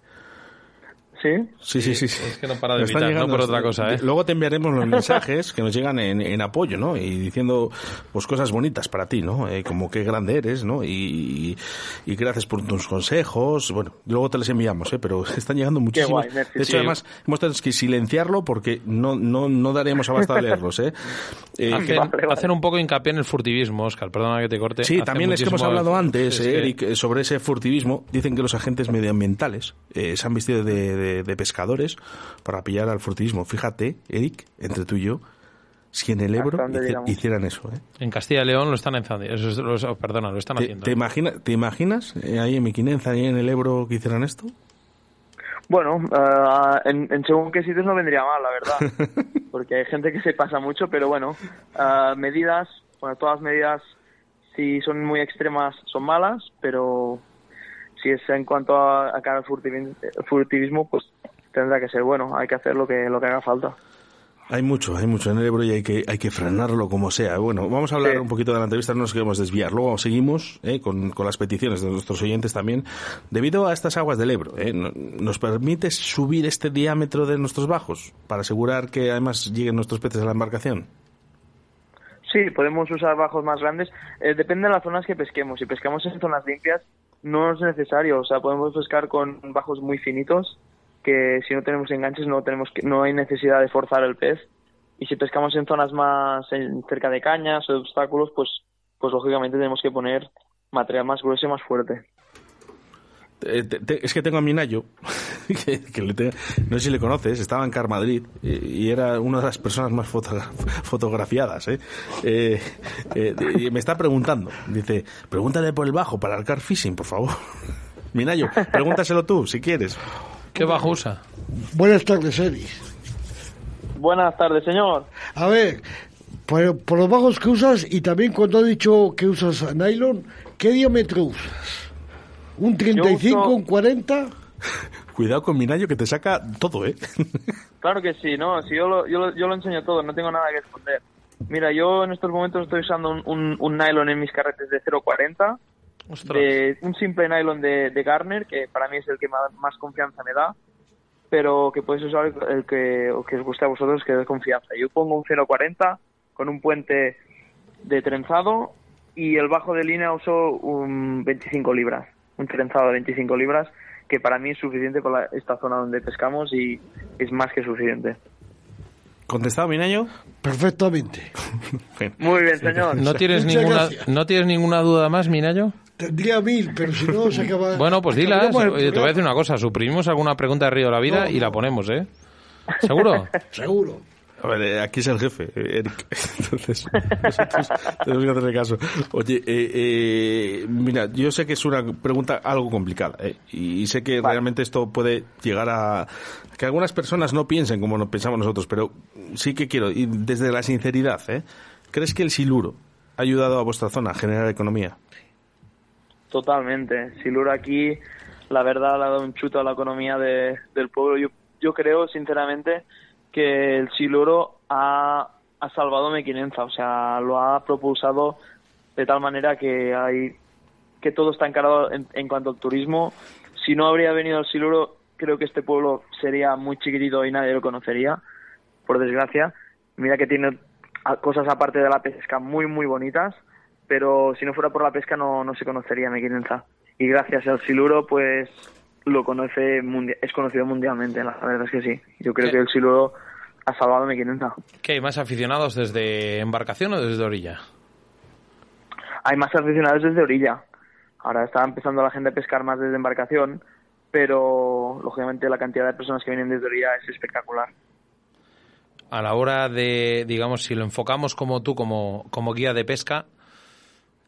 ¿Sí? Sí, sí, sí. Es que no para de no por otra cosa, ¿eh? Luego te enviaremos los mensajes que nos llegan en, en, apoyo, ¿no? Y diciendo, pues, cosas bonitas para ti, ¿no? Eh, como qué grande eres, ¿no? Y, y, gracias por tus consejos. Bueno, luego te los enviamos, ¿eh? Pero están llegando muchísimos. de hecho, además, hemos tenido que silenciarlo porque no, no, no daremos abasto a leerlos, ¿eh? eh hacen, un poco hincapié en el furtivismo, Oscar, perdona que te corte. Sí, también es que hemos hablado antes, Eric, sobre ese furtivismo. Dicen que los agentes medioambientales eh, se han vestido de de, pescadores para pillar al furtivismo. Fíjate, Eric, entre tú y yo, si en el Ebro hicieran eso. ¿eh? En Castilla y León lo están haciendo. perdona, lo están haciendo. ¿Te, imagina, ¿te imaginas eh, ahí en Miquinenza, ahí en el Ebro, que hicieran esto? Bueno, uh, en, según qué sitios no vendría mal, la verdad. Porque hay gente que se pasa mucho, pero bueno, uh, medidas, bueno, todas medidas, si son muy extremas, son malas, pero si es en cuanto a, a cara al furtivismo, pues tendrá que ser bueno, hay que hacer lo que, lo que haga falta. Hay mucho, hay mucho en el Ebro y hay que, hay que frenarlo como sea. Bueno, vamos a hablar un poquito de la entrevista, no nos queremos desviar. Luego seguimos eh, con, con, las peticiones de nuestros oyentes también. Debido a estas aguas del Ebro, eh, ¿nos permite subir este diámetro de nuestros bajos para asegurar que además lleguen nuestros peces a la embarcación? Sí, podemos usar bajos más grandes. Eh, depende de las zonas que pesquemos. Si pescamos en zonas limpias, no es necesario. O sea, podemos pescar con bajos muy finitos, que si no tenemos enganches no tenemos que, no hay necesidad de forzar el pez. Y si pescamos en zonas más cerca de cañas o de obstáculos, pues, pues lógicamente tenemos que poner material más grueso y más fuerte. Eh, es que tengo a mi Nayo, que, no sé si le conoces, estaba en Car Madrid y, era una de las personas más fotografiadas. ¿eh? Eh, y me está preguntando, dice, pregúntale por el bajo para el car fishing, por favor. Minayo, pregúntaselo tú, si quieres. ¿Qué bajo usa? Buenas tardes, Eri. Buenas tardes, señor. A ver, por, por los bajos que usas y también cuando he dicho que usas nylon, ¿qué diámetro usas? ¿Un 35, un 40? Cuidado con Minayo que te saca todo, ¿eh? claro que sí, no, si yo lo, yo, yo lo enseño todo, no tengo nada que esconder. Mira, yo en estos momentos estoy usando un, un, nylon en mis carretes de 0,40, de un simple nylon de, de, Garner, que para mí es el que más, confianza me da, pero que podéis usar el que, que os guste a vosotros, que dé confianza. Yo pongo un 0,40 con un puente de trenzado y el bajo de línea uso un 25 libras un trenzado de 25 libras, que para mí es suficiente para esta zona donde pescamos y es más que suficiente. ¿Contestado, Minayo? Perfectamente. Muy bien, señor. ¿No tienes, ninguna, ¿No tienes ninguna duda más, Minayo? Tendría mil, pero si no se acaba... Bueno, pues dilas. Oye, te voy a decir una cosa. Suprimimos alguna pregunta de Río de la Vida y la ponemos, ¿eh? ¿Seguro? Seguro. A ver, eh, aquí es el jefe, eh, Eric. Entonces, nosotros tenemos que hacerle caso. Oye, eh, eh, mira, yo sé que es una pregunta algo complicada, eh, y sé que realmente esto puede llegar a que algunas personas no piensen como lo pensamos nosotros, pero sí que quiero, y desde la sinceridad. ¿crees que el siluro ha ayudado a vuestra zona a generar economía? Totalmente. Siluro aquí, la verdad, ha dado un chuto a la economía de, del pueblo. Yo, yo creo, sinceramente, que el siluro ha, ha salvado Mequinenza, o sea, lo ha propulsado de tal manera que hay que todo está encarado en, cuanto al turismo. Si no habría venido el siluro, creo que este pueblo sería muy chiquitito y nadie lo conocería, por desgracia. Mira que tiene cosas aparte de la pesca muy, muy bonitas, pero si no fuera por la pesca no, no se conocería Mequinenza. Y gracias al siluro, pues lo conoce, es conocido mundialmente, la verdad es que sí. Yo creo que el siluro ha salvado mi 500. ¿Qué hay más aficionados desde embarcación o desde orilla? Hay más aficionados desde orilla. Ahora está empezando la gente a pescar más desde embarcación, pero lógicamente la cantidad de personas que vienen desde orilla es espectacular. A la hora de, digamos, si lo enfocamos como tú, como, como guía de pesca,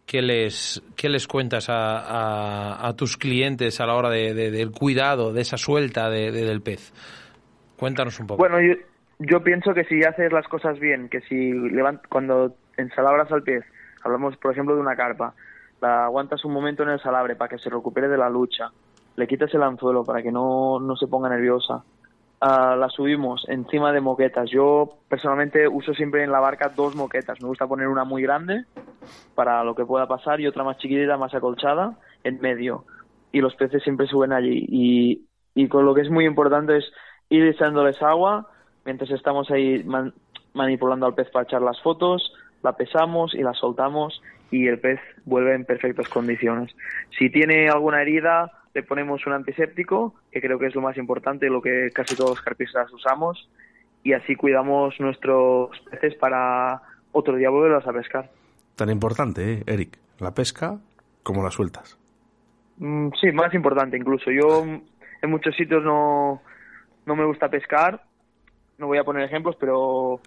¿qué les, qué les cuentas a, a, tus clientes a la hora de, del cuidado, de esa suelta de, del pez? Cuéntanos un poco. Bueno, yo, yo pienso que si haces las cosas bien, que si levant, cuando ensalabras al pez, hablamos por ejemplo de una carpa, la aguantas un momento en el salabre para que se recupere de la lucha, le quitas el anzuelo para que no, no se ponga nerviosa, uh, la subimos encima de moquetas. Yo personalmente uso siempre en la barca dos moquetas. Me gusta poner una muy grande para lo que pueda pasar y otra más chiquitita, más acolchada, en medio. Y los peces siempre suben allí. Y, y con lo que es muy importante es ir echándoles agua mientras estamos ahí manipulando al pez para echar las fotos, la pesamos y la soltamos y el pez vuelve en perfectas condiciones. Si tiene alguna herida, le ponemos un antiséptico, que creo que es lo más importante, lo que casi todos los carpistas usamos, y así cuidamos nuestros peces para otro día volverlos a pescar. Tan importante, ¿eh, Eric, la pesca como las sueltas. Mm, sí, más importante incluso. Yo en muchos sitios no, no me gusta pescar, no voy a poner ejemplos, pero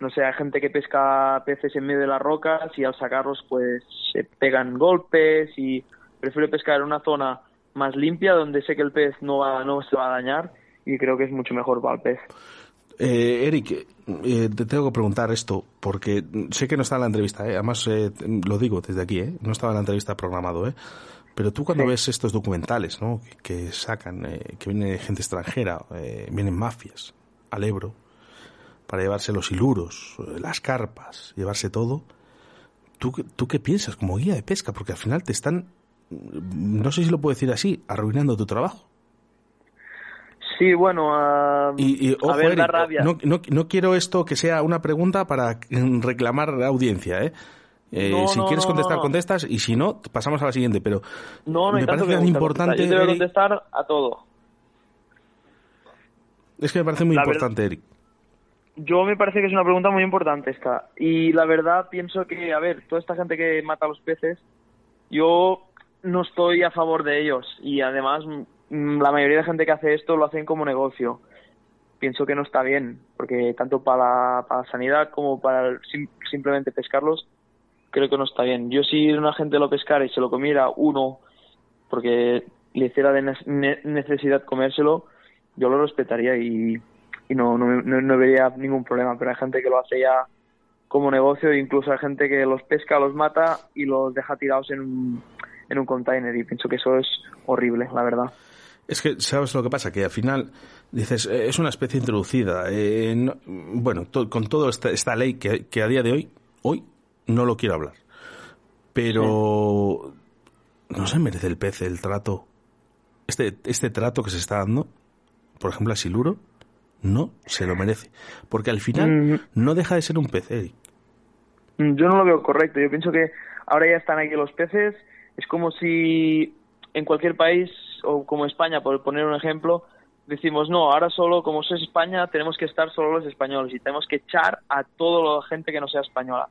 no sé, hay gente que pesca peces en medio de las rocas y al sacarlos pues se pegan golpes y prefiero pescar en una zona más limpia donde sé que el pez no, va, no se va a dañar y creo que es mucho mejor para el pez. Eh, Eric, eh, te tengo que preguntar esto porque sé que no está en la entrevista, ¿eh? además eh, lo digo desde aquí, ¿eh? no estaba en la entrevista programado, ¿eh? pero tú cuando ves estos documentales ¿no? que, sacan, que viene gente extranjera, vienen mafias al Ebro para llevarse los hiluros, las carpas, llevarse todo, ¿tú, ¿tú qué piensas como guía de pesca? Porque al final te están no sé si lo puedo decir así, arruinando tu trabajo. Sí, bueno, a ver, la rabia. No, no, quiero esto que sea una pregunta para reclamar la audiencia, ¿eh? eh si quieres contestar, contestas, y si no, pasamos a la siguiente, pero me parece tan importante... Yo te voy a contestar a todo. Es que me parece muy importante, Eric. Yo me parece que es una pregunta muy importante esta. Y la verdad pienso que, a ver, toda esta gente que mata a los peces, yo no estoy a favor de ellos y además la mayoría de gente que hace esto lo hacen como negocio. Pienso que no está bien, porque tanto para la, sanidad como para simplemente pescarlos, creo que no está bien. Yo si una gente lo pescara y se lo comiera uno, porque le hiciera de necesidad comérselo, yo lo respetaría y, no, no, no, vería ningún problema. Pero hay gente que lo hace ya como negocio, e incluso hay gente que los pesca, los mata y los deja tirados en un en un container y pienso que eso es horrible, la verdad. Es que, ¿sabes lo que pasa? Que al final dices, eh, es una especie introducida. Eh, bueno, con toda esta, ley que, a día de hoy, hoy no lo quiero hablar. Pero no se merece el pez el trato. Este, este trato que se está dando, por ejemplo, a Siluro, no se lo merece. Porque al final mm. no deja de ser un pez, Eric. Yo no lo veo correcto. Yo pienso que ahora ya están aquí los peces es como si en cualquier país, o como España, por poner un ejemplo, decimos, no, ahora solo, como es España, tenemos que estar solo los españoles y tenemos que echar a toda la gente que no sea española.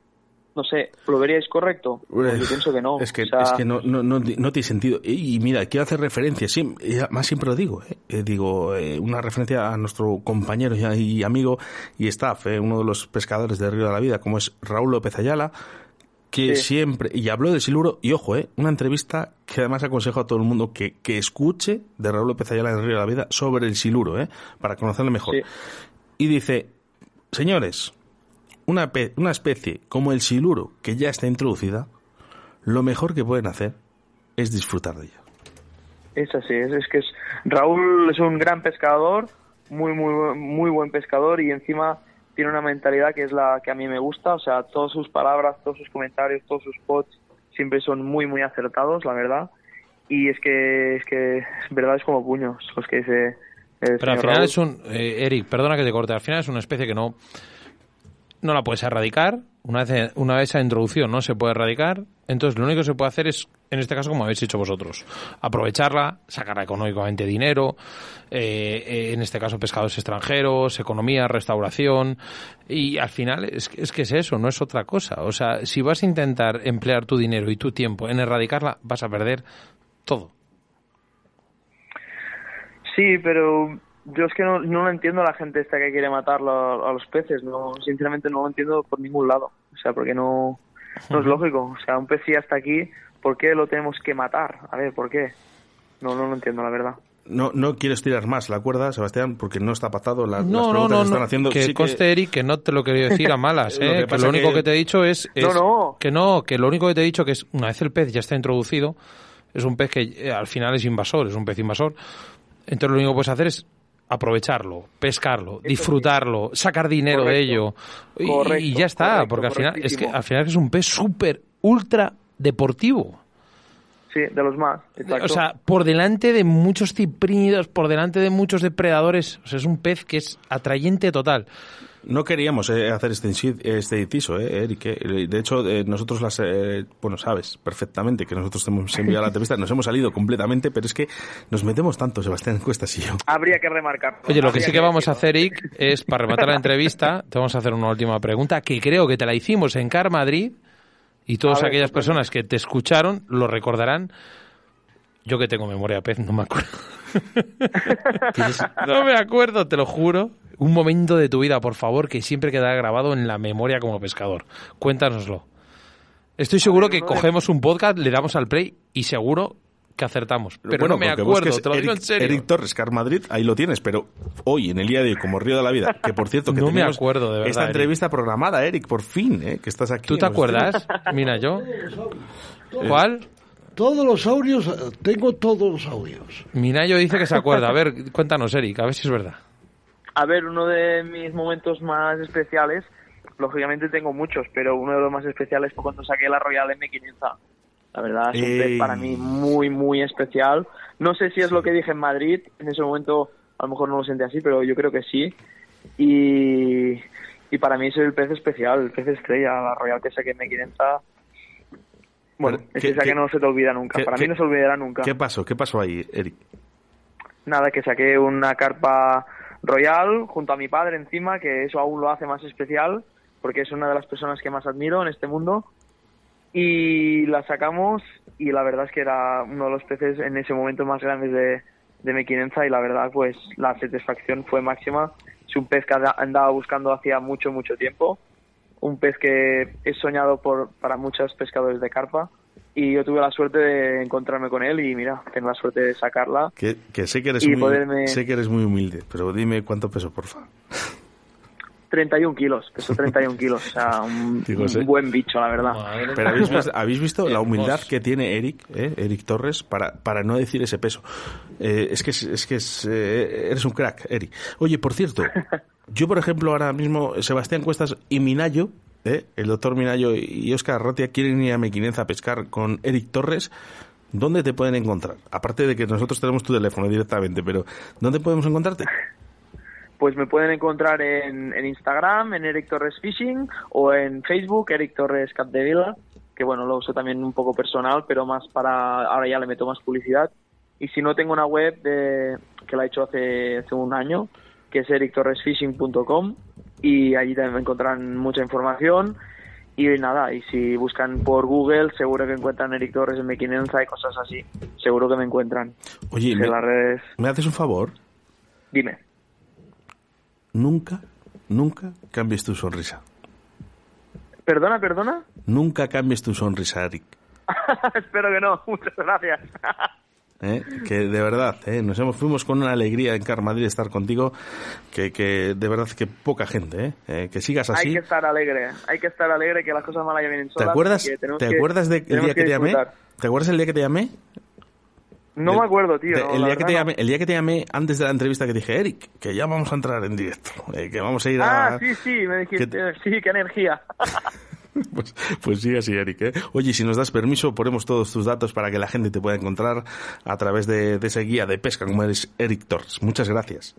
No sé, ¿lo veríais correcto? Pues yo pienso que no. Es que, es que no, no, no, tiene sentido. Y, mira, quiero hacer referencia, sí, más siempre lo digo, ¿eh? Eh, digo, eh, una referencia a nuestro compañero y amigo y staff, uno de los pescadores de Río de la Vida, como es Raúl López Ayala, que siempre, y habló de Siluro, y ojo, eh, una entrevista que además aconsejo a todo el mundo que, que escuche de Raúl López Ayala en Río de la Vida sobre el Siluro, eh, para conocerlo mejor. Y dice, señores, una, una especie como el Siluro, que ya está introducida, lo mejor que pueden hacer es disfrutar de ella. Es así, es, es que es, Raúl es un gran pescador, muy, muy, muy buen pescador y encima tiene una mentalidad que es la que a mí me gusta, o sea, todas sus palabras, todos sus comentarios, todos sus posts siempre son muy, muy acertados, la verdad. Y es que, es que, verdad, es como puños los que dice. Pero al final es un. Eh, Eric, perdona que te corte, al final es una especie que no. No la puedes erradicar, una vez, una vez esa introducción no se puede erradicar, entonces lo único que se puede hacer es, en este caso, como habéis hecho vosotros, aprovecharla, sacar económicamente dinero, eh, eh, en este caso pescados extranjeros, economía, restauración, y al final es, es que es eso, no es otra cosa. O sea, si vas a intentar emplear tu dinero y tu tiempo en erradicarla, vas a perder todo. Sí, pero yo es que no, no lo entiendo a la gente esta que quiere matar a, los peces, no sinceramente no lo entiendo por ningún lado, o sea, porque no No es lógico. O sea, un pez si hasta aquí, ¿por qué lo tenemos que matar? A ver, ¿por qué? No, no lo entiendo, la verdad. No, no quieres tirar más la cuerda, Sebastián, porque no está patado la, no, las preguntas no, que están no, haciendo. Que sí conste, Eric, que no te lo quería decir a malas, ¿eh? Lo que que, lo único que- que... te he dicho es, es No, no. que no, que lo único que te he dicho que es una vez el pez ya está introducido, es un pez que eh, al final es invasor, es un pez invasor. Entonces lo único que puedes hacer es aprovecharlo, pescarlo, disfrutarlo, sacar dinero de ello y, Correcto, y ya está, correcto, porque al final es que al final es un pez súper ultra deportivo. Sí, de los más. Exacto. O sea, por delante de muchos ciprínidos, por delante de muchos depredadores, o sea, es un pez que es atrayente total. No queríamos eh, hacer este, este inciso, eh, Eric. eh. De hecho, eh, nosotros las... eh, bueno, sabes perfectamente que nosotros te hemos enviado la entrevista, nos hemos salido completamente, pero es que nos metemos tanto, Sebastián Cuestas y yo. Habría que remarcar. Oye, lo que sí que vamos a hacer, Eric, es para rematar la entrevista, te vamos a hacer una última pregunta que creo que te la hicimos en Car Madrid y todas ver, aquellas estupendo. personas que te escucharon lo recordarán. Yo que tengo memoria pez, no me acuerdo. no me acuerdo, te lo juro. Un momento de tu vida, por favor, que siempre quedará grabado en la memoria como pescador. Cuéntanoslo. Estoy seguro que cogemos un podcast, le damos al play y seguro que acertamos. Pero bueno, no me acuerdo, te lo digo Eric, en serio. Eric Torres, Car Madrid, ahí lo tienes, pero hoy, en el día de hoy, como Río de la Vida, que por cierto, que No me acuerdo, de verdad, esta Eric. entrevista programada, Eric, por fin, eh, que estás aquí. ¿Tú te acuerdas? Mira, yo. ¿Cuál? Todos los audios, tengo todos los audios. Minayo dice que se acuerda. A ver, cuéntanos, Eric, a ver si es verdad. A ver, uno de mis momentos más especiales, lógicamente tengo muchos, pero uno de los más especiales fue cuando saqué la Royal M500. La verdad, es un pez para mí muy, muy especial. No sé si es lo que dije en Madrid, en ese momento a lo mejor no lo sentí así, pero yo creo que sí. Y, y para mí es el pez especial, el pez estrella, la Royal que saqué en M500. Bueno, es ¿qué- esa que no se te olvida nunca. para mí no se olvidará nunca. ¿Qué pasó? ¿Qué pasó ahí, Eric? Nada, que saqué una carpa royal junto a mi padre encima, que eso aún lo hace más especial, porque es una de las personas que más admiro en este mundo. Y la sacamos y la verdad es que era uno de los peces en ese momento más grandes de, de Mequinenza y la verdad pues la satisfacción fue máxima. Es un pez que anda- andaba buscando hacía mucho, mucho tiempo. Un pez que es soñado por, para muchos pescadores de carpa. Y yo tuve la suerte de encontrarme con él y mira, tengo la suerte de sacarla. Que, que sé que eres muy, poderme- sé que eres muy humilde, pero dime cuánto peso, porfa. 31 kilos, peso 31 kilos, o sea, un, Digo, sí. un buen bicho, la verdad. Pero habéis visto, habéis visto la humildad que tiene Eric, eh, Eric Torres, para, para no decir ese peso. Eh, es que es, es que es, eh, eres un crack, Eric. Oye, por cierto, yo por ejemplo ahora mismo Sebastián Cuestas y Minayo, eh, el doctor Minayo y Oscar Arratia quieren ir a Mequinenza a pescar con Eric Torres. ¿Dónde te pueden encontrar? Aparte de que nosotros tenemos tu teléfono directamente, pero ¿dónde podemos encontrarte? Pues me pueden encontrar en, Instagram, en Eric Torres Fishing, o en Facebook, Eric Torres Capdevila, que bueno, lo uso también un poco personal, pero más para, ahora ya le meto más publicidad. Y si no, tengo una web de, que la he hecho hace, hace un año, que es erictorresfishing.com, y allí también me encontrarán mucha información. Y nada, y si buscan por Google, seguro que encuentran Eric Torres en Mequinenza y cosas así. Seguro que me encuentran. Oye, me, las redes. ¿me haces un favor? Dime. Nunca, nunca cambies tu sonrisa. Perdona, perdona. Nunca cambies tu sonrisa, Eric. Espero que no. Muchas gracias. ¿eh? Que de verdad, ¿eh? nos hemos, fuimos con una alegría en Car Madrid estar contigo, que, que de verdad que poca gente, ¿eh? Eh, que sigas Hay así. que estar alegre. Hay que estar alegre que las cosas malas ya vienen ¿Te solas. acuerdas, y que ¿te acuerdas del día que te llamé? ¿Te acuerdas el día que te llamé? No me acuerdo, tío. no, el, día que te llamé, el día que te llamé antes de la entrevista que dije, Eric, que ya vamos a entrar en directo, eh, que vamos a ir no. a... Ah, sí, sí, me dijiste. que- Sí, qué energía. Pues, pues sí, así, Eric. ¿eh? Oye, si nos das permiso, ponemos todos tus datos para que la gente te pueda encontrar a través de, de esa guía de pesca como eres Eric Torres. Muchas gracias.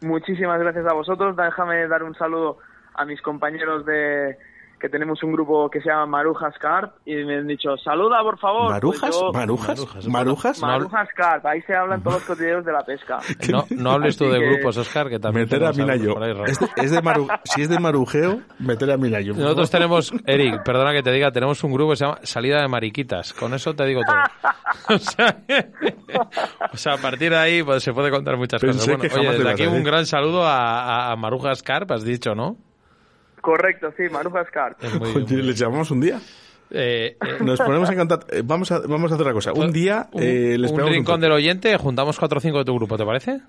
Muchísimas gracias a vosotros. Déjame dar un saludo a mis compañeros de que tenemos un grupo que se llama Marujas Carp y me han dicho, saluda por favor. Pues ¿Marujas? yo- ¿Marujas? Marujas. ¿Marujas? Carp, ahí se hablan todos los cotidianos de la pesca. No, no hables tú de que- grupos, Oscar, que también Meter a Milayo. Es de- es de maru- si es de marujeo, meter a Milayo. Nosotros tenemos, Eric, perdona que te diga, tenemos un grupo que se llama Salida de Mariquitas. Con eso te digo todo. O sea, o sea, a partir de ahí pues, se puede contar muchas Pensé cosas. Bueno, oye, desde aquí un gran saludo a Marujas Carp, has dicho, ¿no? Correcto, sí, Oye, muy- ¿Les llamamos un día? Eh, Nos ponemos en contacto. Vamos a, vamos a hacer una cosa. Un día les un rincón del oyente, juntamos cuatro o cinco de tu grupo, ¿te parece?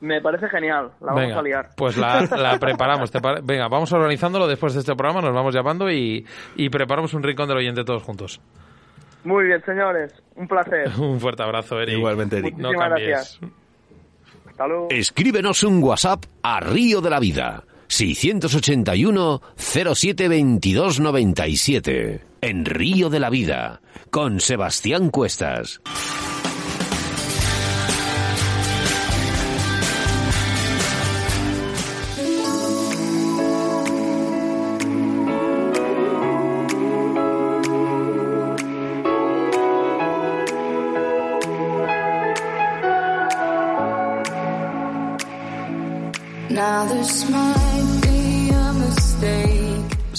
Me parece genial, la vamos a liar. Pues la, preparamos. Venga, vamos organizándolo después de este programa, nos vamos llamando y, y preparamos un rincón del oyente todos juntos. Muy bien, señores. Un placer. un fuerte abrazo, Eric. Igualmente, Eric. no gracias. Hasta luego. Escríbenos un WhatsApp a Río de la Vida. 681 07 22 97. En Río de la Vida. Con Sebastián Cuestas.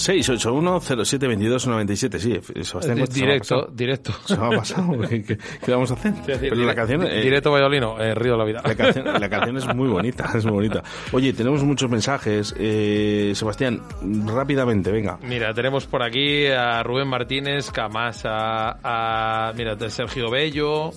681-072297, sí, Sebastián Directo, directo. Se me ha pasado, ¿qué, vamos a hacer? Pero la canción... Eh, directo Valladolino, eh, Río de la Vida. La canción, la canción, es muy bonita, es muy bonita. Oye, tenemos muchos mensajes. Eh, Sebastián, rápidamente, venga. Mira, tenemos por aquí a Rubén Martínez, Camasa, a... Mira, Sergio Bello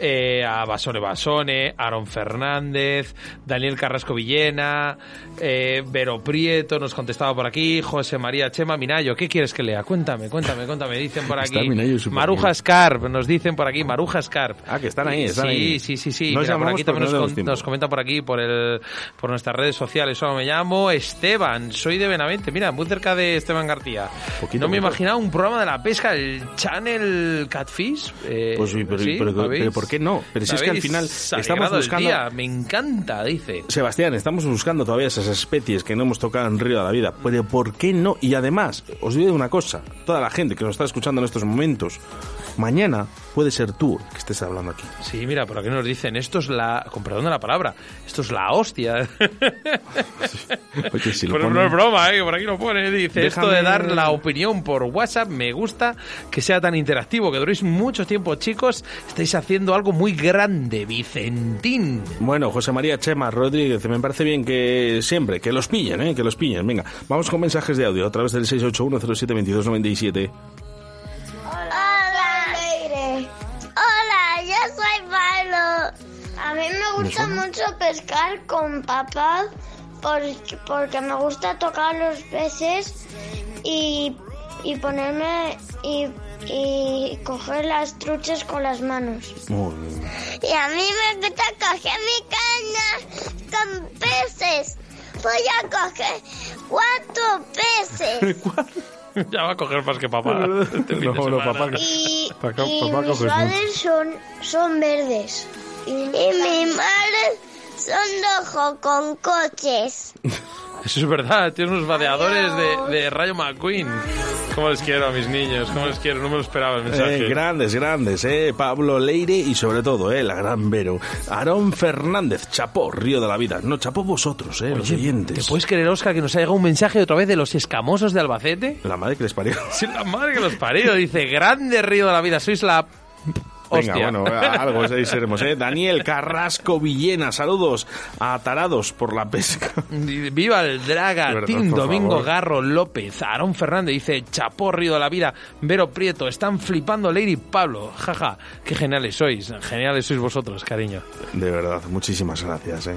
eh, a Basone Basone, Aaron Fernández, Daniel Carrasco Villena, eh, Vero Prieto nos contestaba por aquí, José María Chema Minayo, ¿qué quieres que lea? Cuéntame, cuéntame, cuéntame, dicen por aquí. Maruja Scarp, nos dicen por aquí, Maruja Scarp. Ah, que están ahí, están sí, ahí. Sí, sí, sí, por aquí también nos, comenta por aquí, por el por nuestras redes sociales. Solo me llamo Esteban, soy de Benavente, mira, muy cerca de Esteban García. no me imaginaba un programa de la pesca, el Channel Catfish. Eh, pues sí, pero, pero, ¿por qué no? Pero si es que al final estamos buscando... Me encanta, dice. Sebastián, estamos buscando todavía esas especies que no hemos tocado en Río de la Vida. Pero ¿por qué no? Y además, os digo una cosa, toda la gente que nos está escuchando en estos momentos, mañana puede ser tú que estés hablando aquí. Sí, mira, por aquí nos dicen, esto es la, con perdón de la palabra, esto es la hostia. Oye, si lo no es broma, ¿eh? por aquí lo pone, dice, esto de dar la opinión por WhatsApp, me gusta que sea tan interactivo, que duréis mucho tiempo, chicos, estáis haciendo algo muy grande, Vicentín. Bueno, José María Chema Rodríguez, me parece bien que siempre, que los pillen, ¿eh? que los pillen. Venga, vamos con mensajes de audio a través del 681072297. Mí me gusta mucho pescar con papá porque, porque me gusta tocar los peces y, y ponerme y, y, coger las truchas con las manos. Y a mí me gusta coger mi caña con peces. Voy a coger cuatro peces. ya va a coger más que papá. Este no, papá, y, mis padres son, son verdes. Y mi madre son rojo con coches. Eso es verdad, tiene unos vadeadores de, de, Rayo McQueen. ¿Cómo les quiero a mis niños? ¿Cómo les quiero? No me lo esperaba el mensaje. Eh, grandes, grandes, ¿eh? Pablo Leire y sobre todo, ¿eh? La gran Vero. Aarón Fernández, chapó, Río de la Vida. No, chapó vosotros, ¿eh? los oyentes. ¿Te puedes creer, Oscar, que nos ha llegado un mensaje otra vez de los escamosos de Albacete? La madre que les parió. Sí, la madre que los parió. Dice, grande Río de la Vida, sois la Venga, bueno, algo ahí seremos, ¿eh? Daniel Carrasco Villena, saludos a Tarados por la pesca. Viva el Draga, Tim Domingo Garro López, Aarón Fernández dice, chapó río de la vida, Vero Prieto, están flipando Lady Pablo, jaja, qué geniales sois, geniales sois vosotros, cariño. De verdad, muchísimas gracias, eh.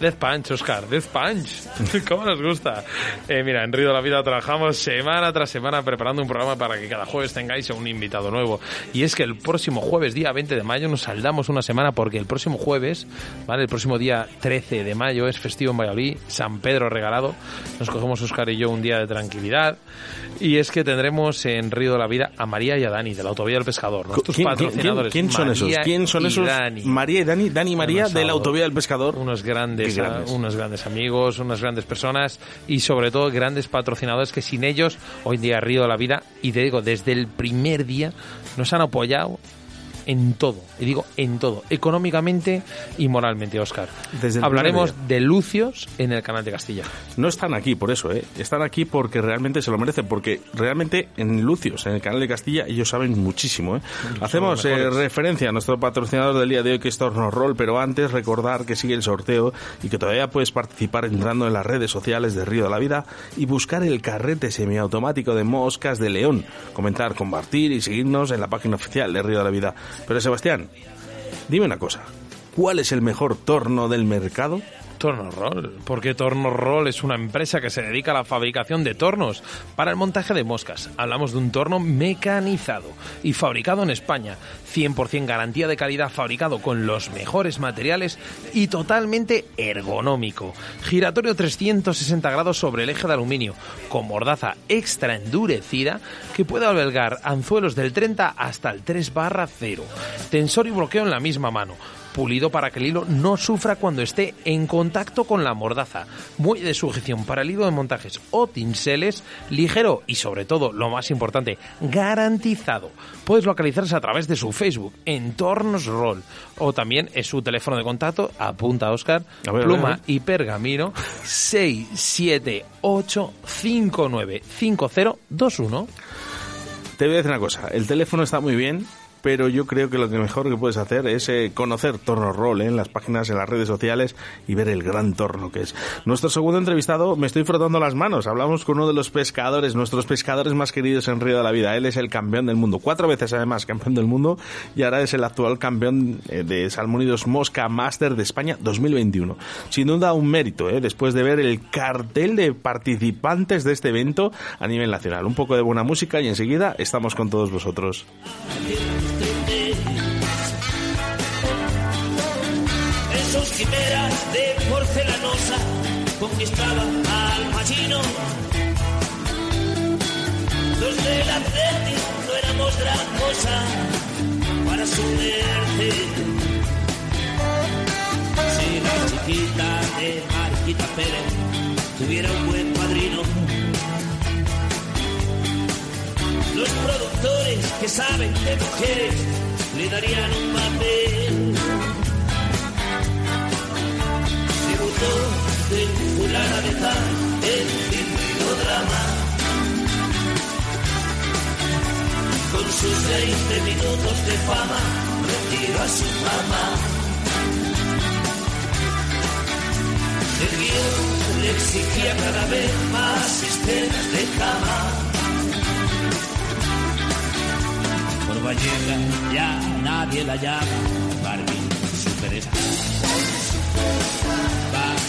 Death Punch, Oscar, Death Punch. ¿Cómo nos gusta? Eh, mira, en Río de la Vida trabajamos semana tras semana preparando un programa para que cada jueves tengáis un invitado nuevo. Y es que el próximo jueves, día 20 de mayo, nos saldamos una semana porque el próximo jueves, ¿vale? El próximo día 13 de mayo es festivo en Valladolid, San Pedro regalado. Nos cogemos Oscar y yo un día de tranquilidad. Y es que tendremos en Río de la Vida a María y a Dani de la Autovía del Pescador, nuestros ¿Quién, patrocinadores. quién- quién son esos? María ¿Quién son esos? Dani. María y Dani, Dani y María de la. Autovía del Pescador. Unos grandes, Grandes. unos grandes amigos, unas grandes personas y sobre todo grandes patrocinadores que sin ellos hoy en día Río de la Vida y te digo desde el primer día nos han apoyado en todo, y digo en todo, económicamente y moralmente, Oscar. Desde Hablaremos de Lucios en el canal de Castilla. No están aquí por eso, ¿eh? Están aquí porque realmente se lo merecen, porque realmente en Lucios, en el canal de Castilla, ellos saben muchísimo, ¿eh? Hacemos eh, referencia a nuestro patrocinador del día de hoy, que es Torno Roll, pero antes recordar que sigue el sorteo y que todavía puedes participar entrando en las redes sociales de Río de la Vida y buscar el carrete semiautomático de moscas de León. Comentar, compartir y seguirnos en la página oficial de Río de la Vida. Pero Sebastián, dime una cosa. ¿Cuál es el mejor torno del mercado? Torno Roll, porque Torno Roll es una empresa que se dedica a la fabricación de tornos para el montaje de moscas. Hablamos de un torno mecanizado y fabricado en España, 100% garantía de calidad, fabricado con los mejores materiales y totalmente ergonómico. Giratorio 360 grados sobre el eje de aluminio, con mordaza extra endurecida que puede albergar anzuelos del 30 hasta el 3 barra 0. Tensor y bloqueo en la misma mano pulido para que el hilo no sufra cuando esté en contacto con la mordaza. Muelle de sujeción para el hilo de montajes o tinseles, ligero y sobre todo, lo más importante, garantizado. Puedes localizarse a través de su Facebook, Entornos Roll, o también en su teléfono de contacto, apunta Oscar, A ver, a ver, pluma a ver. y pergamino 678595021. Te voy a decir una cosa, el teléfono está muy bien, pero yo creo que lo que mejor que puedes hacer es eh, conocer Torno Roll eh, en las páginas, en las redes sociales y ver el gran torno que es. Nuestro segundo entrevistado, me estoy frotando las manos, hablamos con uno de los pescadores, nuestros pescadores más queridos en Río de la Vida. Él es el campeón del mundo, cuatro veces además campeón del mundo y ahora es el actual campeón eh, de Salmónidos Mosca Master de España 2021. Sin duda un mérito, eh, después de ver el cartel de participantes de este evento a nivel nacional. Un poco de buena música y enseguida estamos con todos vosotros. Quimeras de porcelanosa conquistaban al machino. Los del Atleti no éramos gran cosa para su muerte. Si la chiquita de Mariquita Pérez tuviera un buen padrino. Los productores que saben de mujeres le darían un papel. Debutó de fulana de tal el drama Con sus 20 minutos de fama retiró a su mamá. El guion le exigía cada vez más escenas de cama. Por Vallecas ya nadie la llama Barbie Superstar.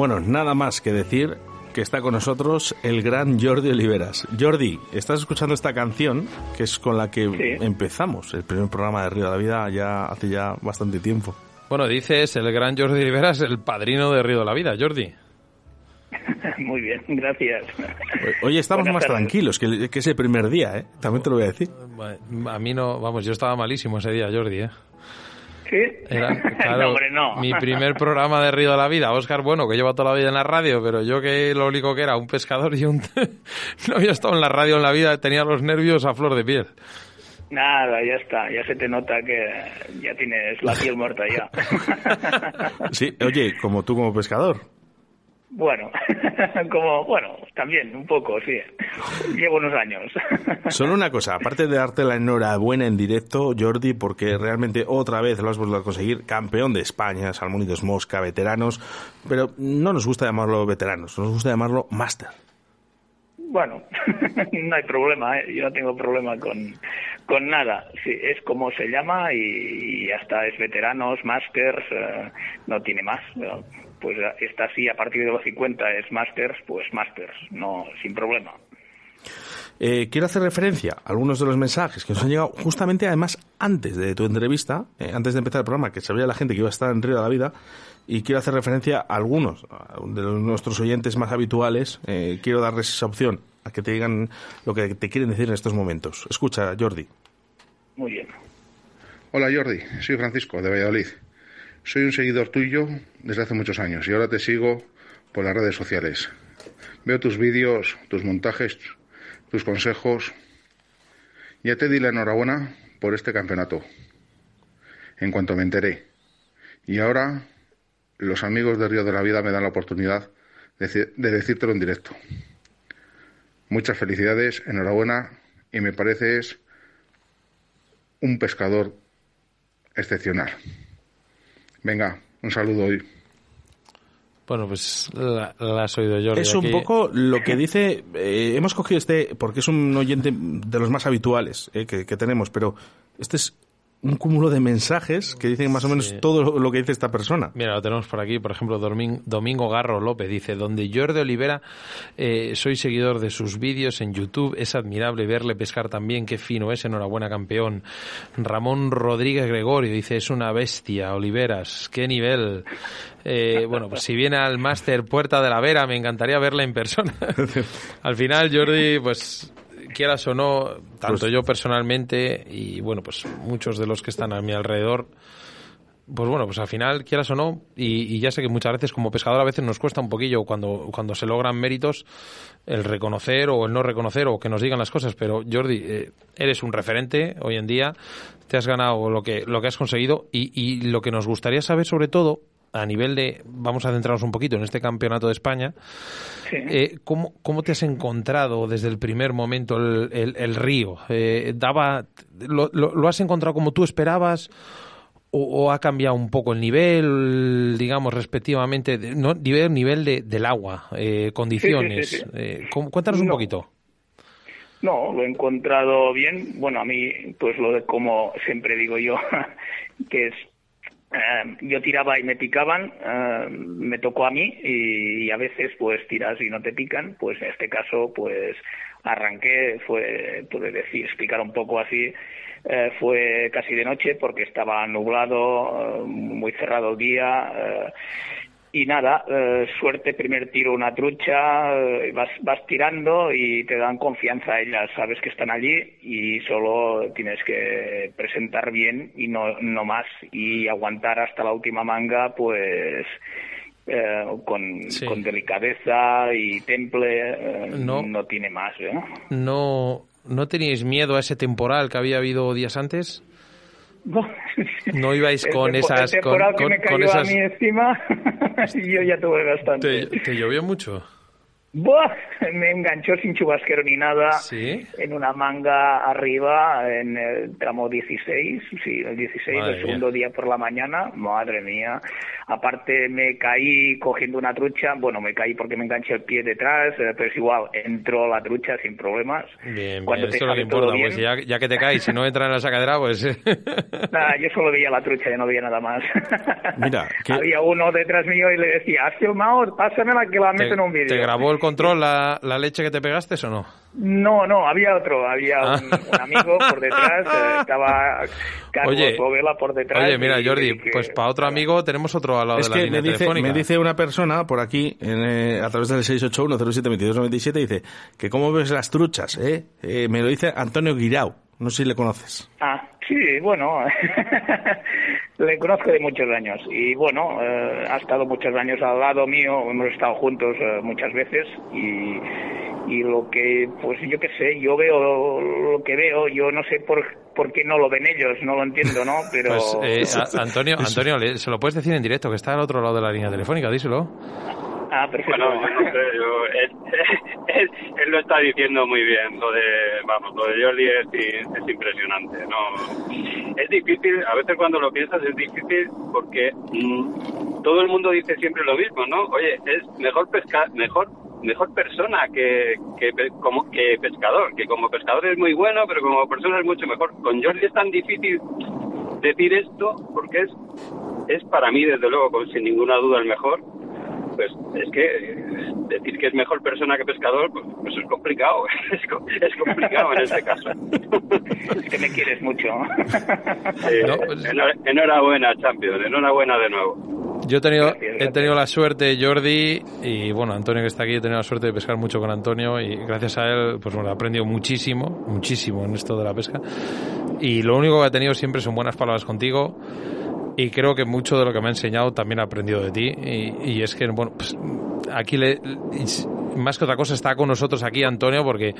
Bueno, nada más que decir que está con nosotros el gran Jordi Oliveras. Jordi, estás escuchando esta canción que es con la que Sí. empezamos el primer programa de Río de la Vida ya hace ya bastante tiempo. Bueno, dices el gran Jordi Rivera es el padrino de Río de la Vida, Jordi. Muy bien, gracias. Hoy estamos Buenas más tardes. tranquilos que, que ese primer día, ¿eh? También te lo voy a decir. A mí no, vamos, yo estaba malísimo ese día, Jordi, ¿eh? ¿Sí? Era, claro, no, hombre, no. mi primer programa de Río de la Vida. Óscar, bueno, que lleva toda la vida en la radio, pero yo que lo único que era un pescador y un... no había estado en la radio en la vida, tenía los nervios a flor de piel. Nada, ya está, ya se te nota que ya tienes la piel muerta ya. sí, oye, como tú como pescador. Bueno, como, bueno, también un poco, sí. Llevo unos años. Solo una cosa, aparte de darte la enhorabuena en directo, Jordi, porque realmente otra vez lo has vuelto a conseguir, campeón de España, Salmónidos Mosca, veteranos, pero no nos gusta llamarlo veteranos, nos gusta llamarlo máster. Bueno, no hay problema, ¿eh? yo no tengo problema con, con nada. Sí, es como se llama y, hasta es veteranos, masters, eh, no tiene más pues esta sí a partir de los 50 es Masters, pues Masters, no sin problema. Eh, quiero hacer referencia a algunos de los mensajes que nos han llegado justamente además antes de tu entrevista, eh, antes de empezar el programa, que sabía la gente que iba a estar en Río de la Vida, y quiero hacer referencia a algunos de nuestros oyentes más habituales. Eh, quiero darles esa opción a que te digan lo que te quieren decir en estos momentos. Escucha, Jordi. Muy bien. Hola Jordi, soy Francisco de Valladolid. Soy un seguidor tuyo desde hace muchos años y ahora te sigo por las redes sociales. Veo tus vídeos, tus montajes, tus consejos. Ya te di la enhorabuena por este campeonato. En cuanto me enteré. Y ahora los amigos de Río de la Vida me dan la oportunidad de, decírtelo en directo. Muchas felicidades, enhorabuena y me pareces un pescador excepcional. Venga, un saludo hoy. Bueno, pues la, has oído yo. Es un poco lo que dice. Eh, hemos cogido este porque es un oyente de los más habituales eh, que, que, tenemos, pero este es un cúmulo de mensajes que dicen más o menos todo lo que dice esta persona. Mira, lo tenemos por aquí, por ejemplo, Domingo Garro López dice, donde Jordi Olivera, eh, soy seguidor de sus vídeos en YouTube, es admirable verle pescar también, qué fino es, enhorabuena campeón. Ramón Rodríguez Gregorio dice, es una bestia, Oliveras, qué nivel. Eh, bueno, pues si viene al máster Puerta de la Vera, me encantaría verle en persona. al final, Jordi, pues quieras o no, tanto pues yo personalmente y bueno, pues muchos de los que están a mi alrededor, pues bueno, pues al final, quieras o no, y, ya sé que muchas veces como pescador a veces nos cuesta un poquillo cuando, cuando se logran méritos el reconocer o el no reconocer o que nos digan las cosas, pero Jordi, eh, eres un referente hoy en día, te has ganado lo que, lo que has conseguido y, y lo que nos gustaría saber sobre todo a nivel de, vamos a centrarnos un poquito en este campeonato de España, eh, ¿cómo, ¿cómo, te has encontrado desde el primer momento el, el, río? Eh, daba, lo, lo, has encontrado como tú esperabas? O, ha cambiado un poco el nivel, digamos, respectivamente, no, nivel, nivel de, del agua, eh, condiciones? Eh, cuéntanos un poquito. No, lo he encontrado bien. Bueno, a mí, pues lo de como siempre digo yo, que es eh, yo tiraba y me picaban, eh, me tocó a mí y, a veces pues tiras y no te pican, pues en este caso pues arranqué, fue, puede decir, explicar un poco así, eh, fue casi de noche porque estaba nublado, muy cerrado el día y nada, eh, suerte, primer tiro una trucha, eh, vas, vas tirando y te dan confianza ellas, sabes que están allí y solo tienes que presentar bien y no, no más y aguantar hasta la última manga pues eh, con, con, delicadeza y temple, no, no tiene más. No, ¿No teníais miedo a ese temporal que había habido días antes? No, ibais con esas... con, que me cayó a mí encima y yo ya tuve bastante. ¿Te, llovió mucho? Buah, me enganchó sin chubasquero ni nada. ¿Sí? En una manga arriba, en el tramo 16, sí, el 16, el segundo día por la mañana. Madre mía. Aparte me caí cogiendo una trucha, bueno, me caí porque me enganché el pie detrás, eh, pero es igual, entró la trucha sin problemas. Bien, Cuando bien, lo que importa, pues ya, que te caes, si no entra en la sacadera, pues... nada, yo solo veía la trucha, ya no veía nada más. Mira, Había uno detrás mío y le decía, has filmado, pásamela que la meto en un vídeo. ¿Te grabó el control la, la leche que te pegaste o no? No, no, había otro, había ah. un, amigo por detrás, eh, estaba Carlos oye, por detrás. Oye, mira, Jordi, pues para otro amigo tenemos otro al lado de la que me dice, me dice una persona por aquí, eh, a través del 681-07-2297, dice que cómo ves las truchas, ¿eh? ¿eh? Me lo dice Antonio Guirao, no sé si le conoces. Ah, sí, bueno, le conozco de muchos años y bueno, ha estado muchos años al lado mío, hemos estado juntos muchas veces y y lo que, pues yo qué sé, yo veo lo que veo, yo no sé por, por qué no lo ven ellos, no lo entiendo, ¿no? Pero... Pues, eh, Antonio, Antonio, se lo puedes decir en directo, que está al otro lado de la línea telefónica, díselo. Ah, perfecto. Bueno, no sé, yo, él, él, lo está diciendo muy bien. Lo de, vamos, lo de Jordi es, es, impresionante. No, es difícil, a veces cuando lo piensas es difícil porque mm, todo el mundo dice siempre lo mismo, ¿no? Oye, es mejor pescar, mejor mejor persona que, que, como, que pescador, que como pescador es muy bueno, pero como persona es mucho mejor. Con Jordi es tan difícil decir esto porque es, es para mí, desde luego, sin ninguna duda, el mejor pues es que decir que es mejor persona que pescador, pues, pues es complicado, es, complicado en este caso. es que me quieres mucho. Pues- enhorabuena, Champions, enhorabuena de nuevo. Yo he tenido, he tenido la suerte, Jordi, y bueno, Antonio que está aquí, he tenido la suerte de pescar mucho con Antonio y gracias a él, pues bueno, he aprendido muchísimo, muchísimo en esto de la pesca. Y lo único que he tenido siempre son buenas palabras contigo y creo que mucho de lo que me ha enseñado también he aprendido de ti y, es que bueno pues aquí le, más que otra cosa está con nosotros aquí Antonio porque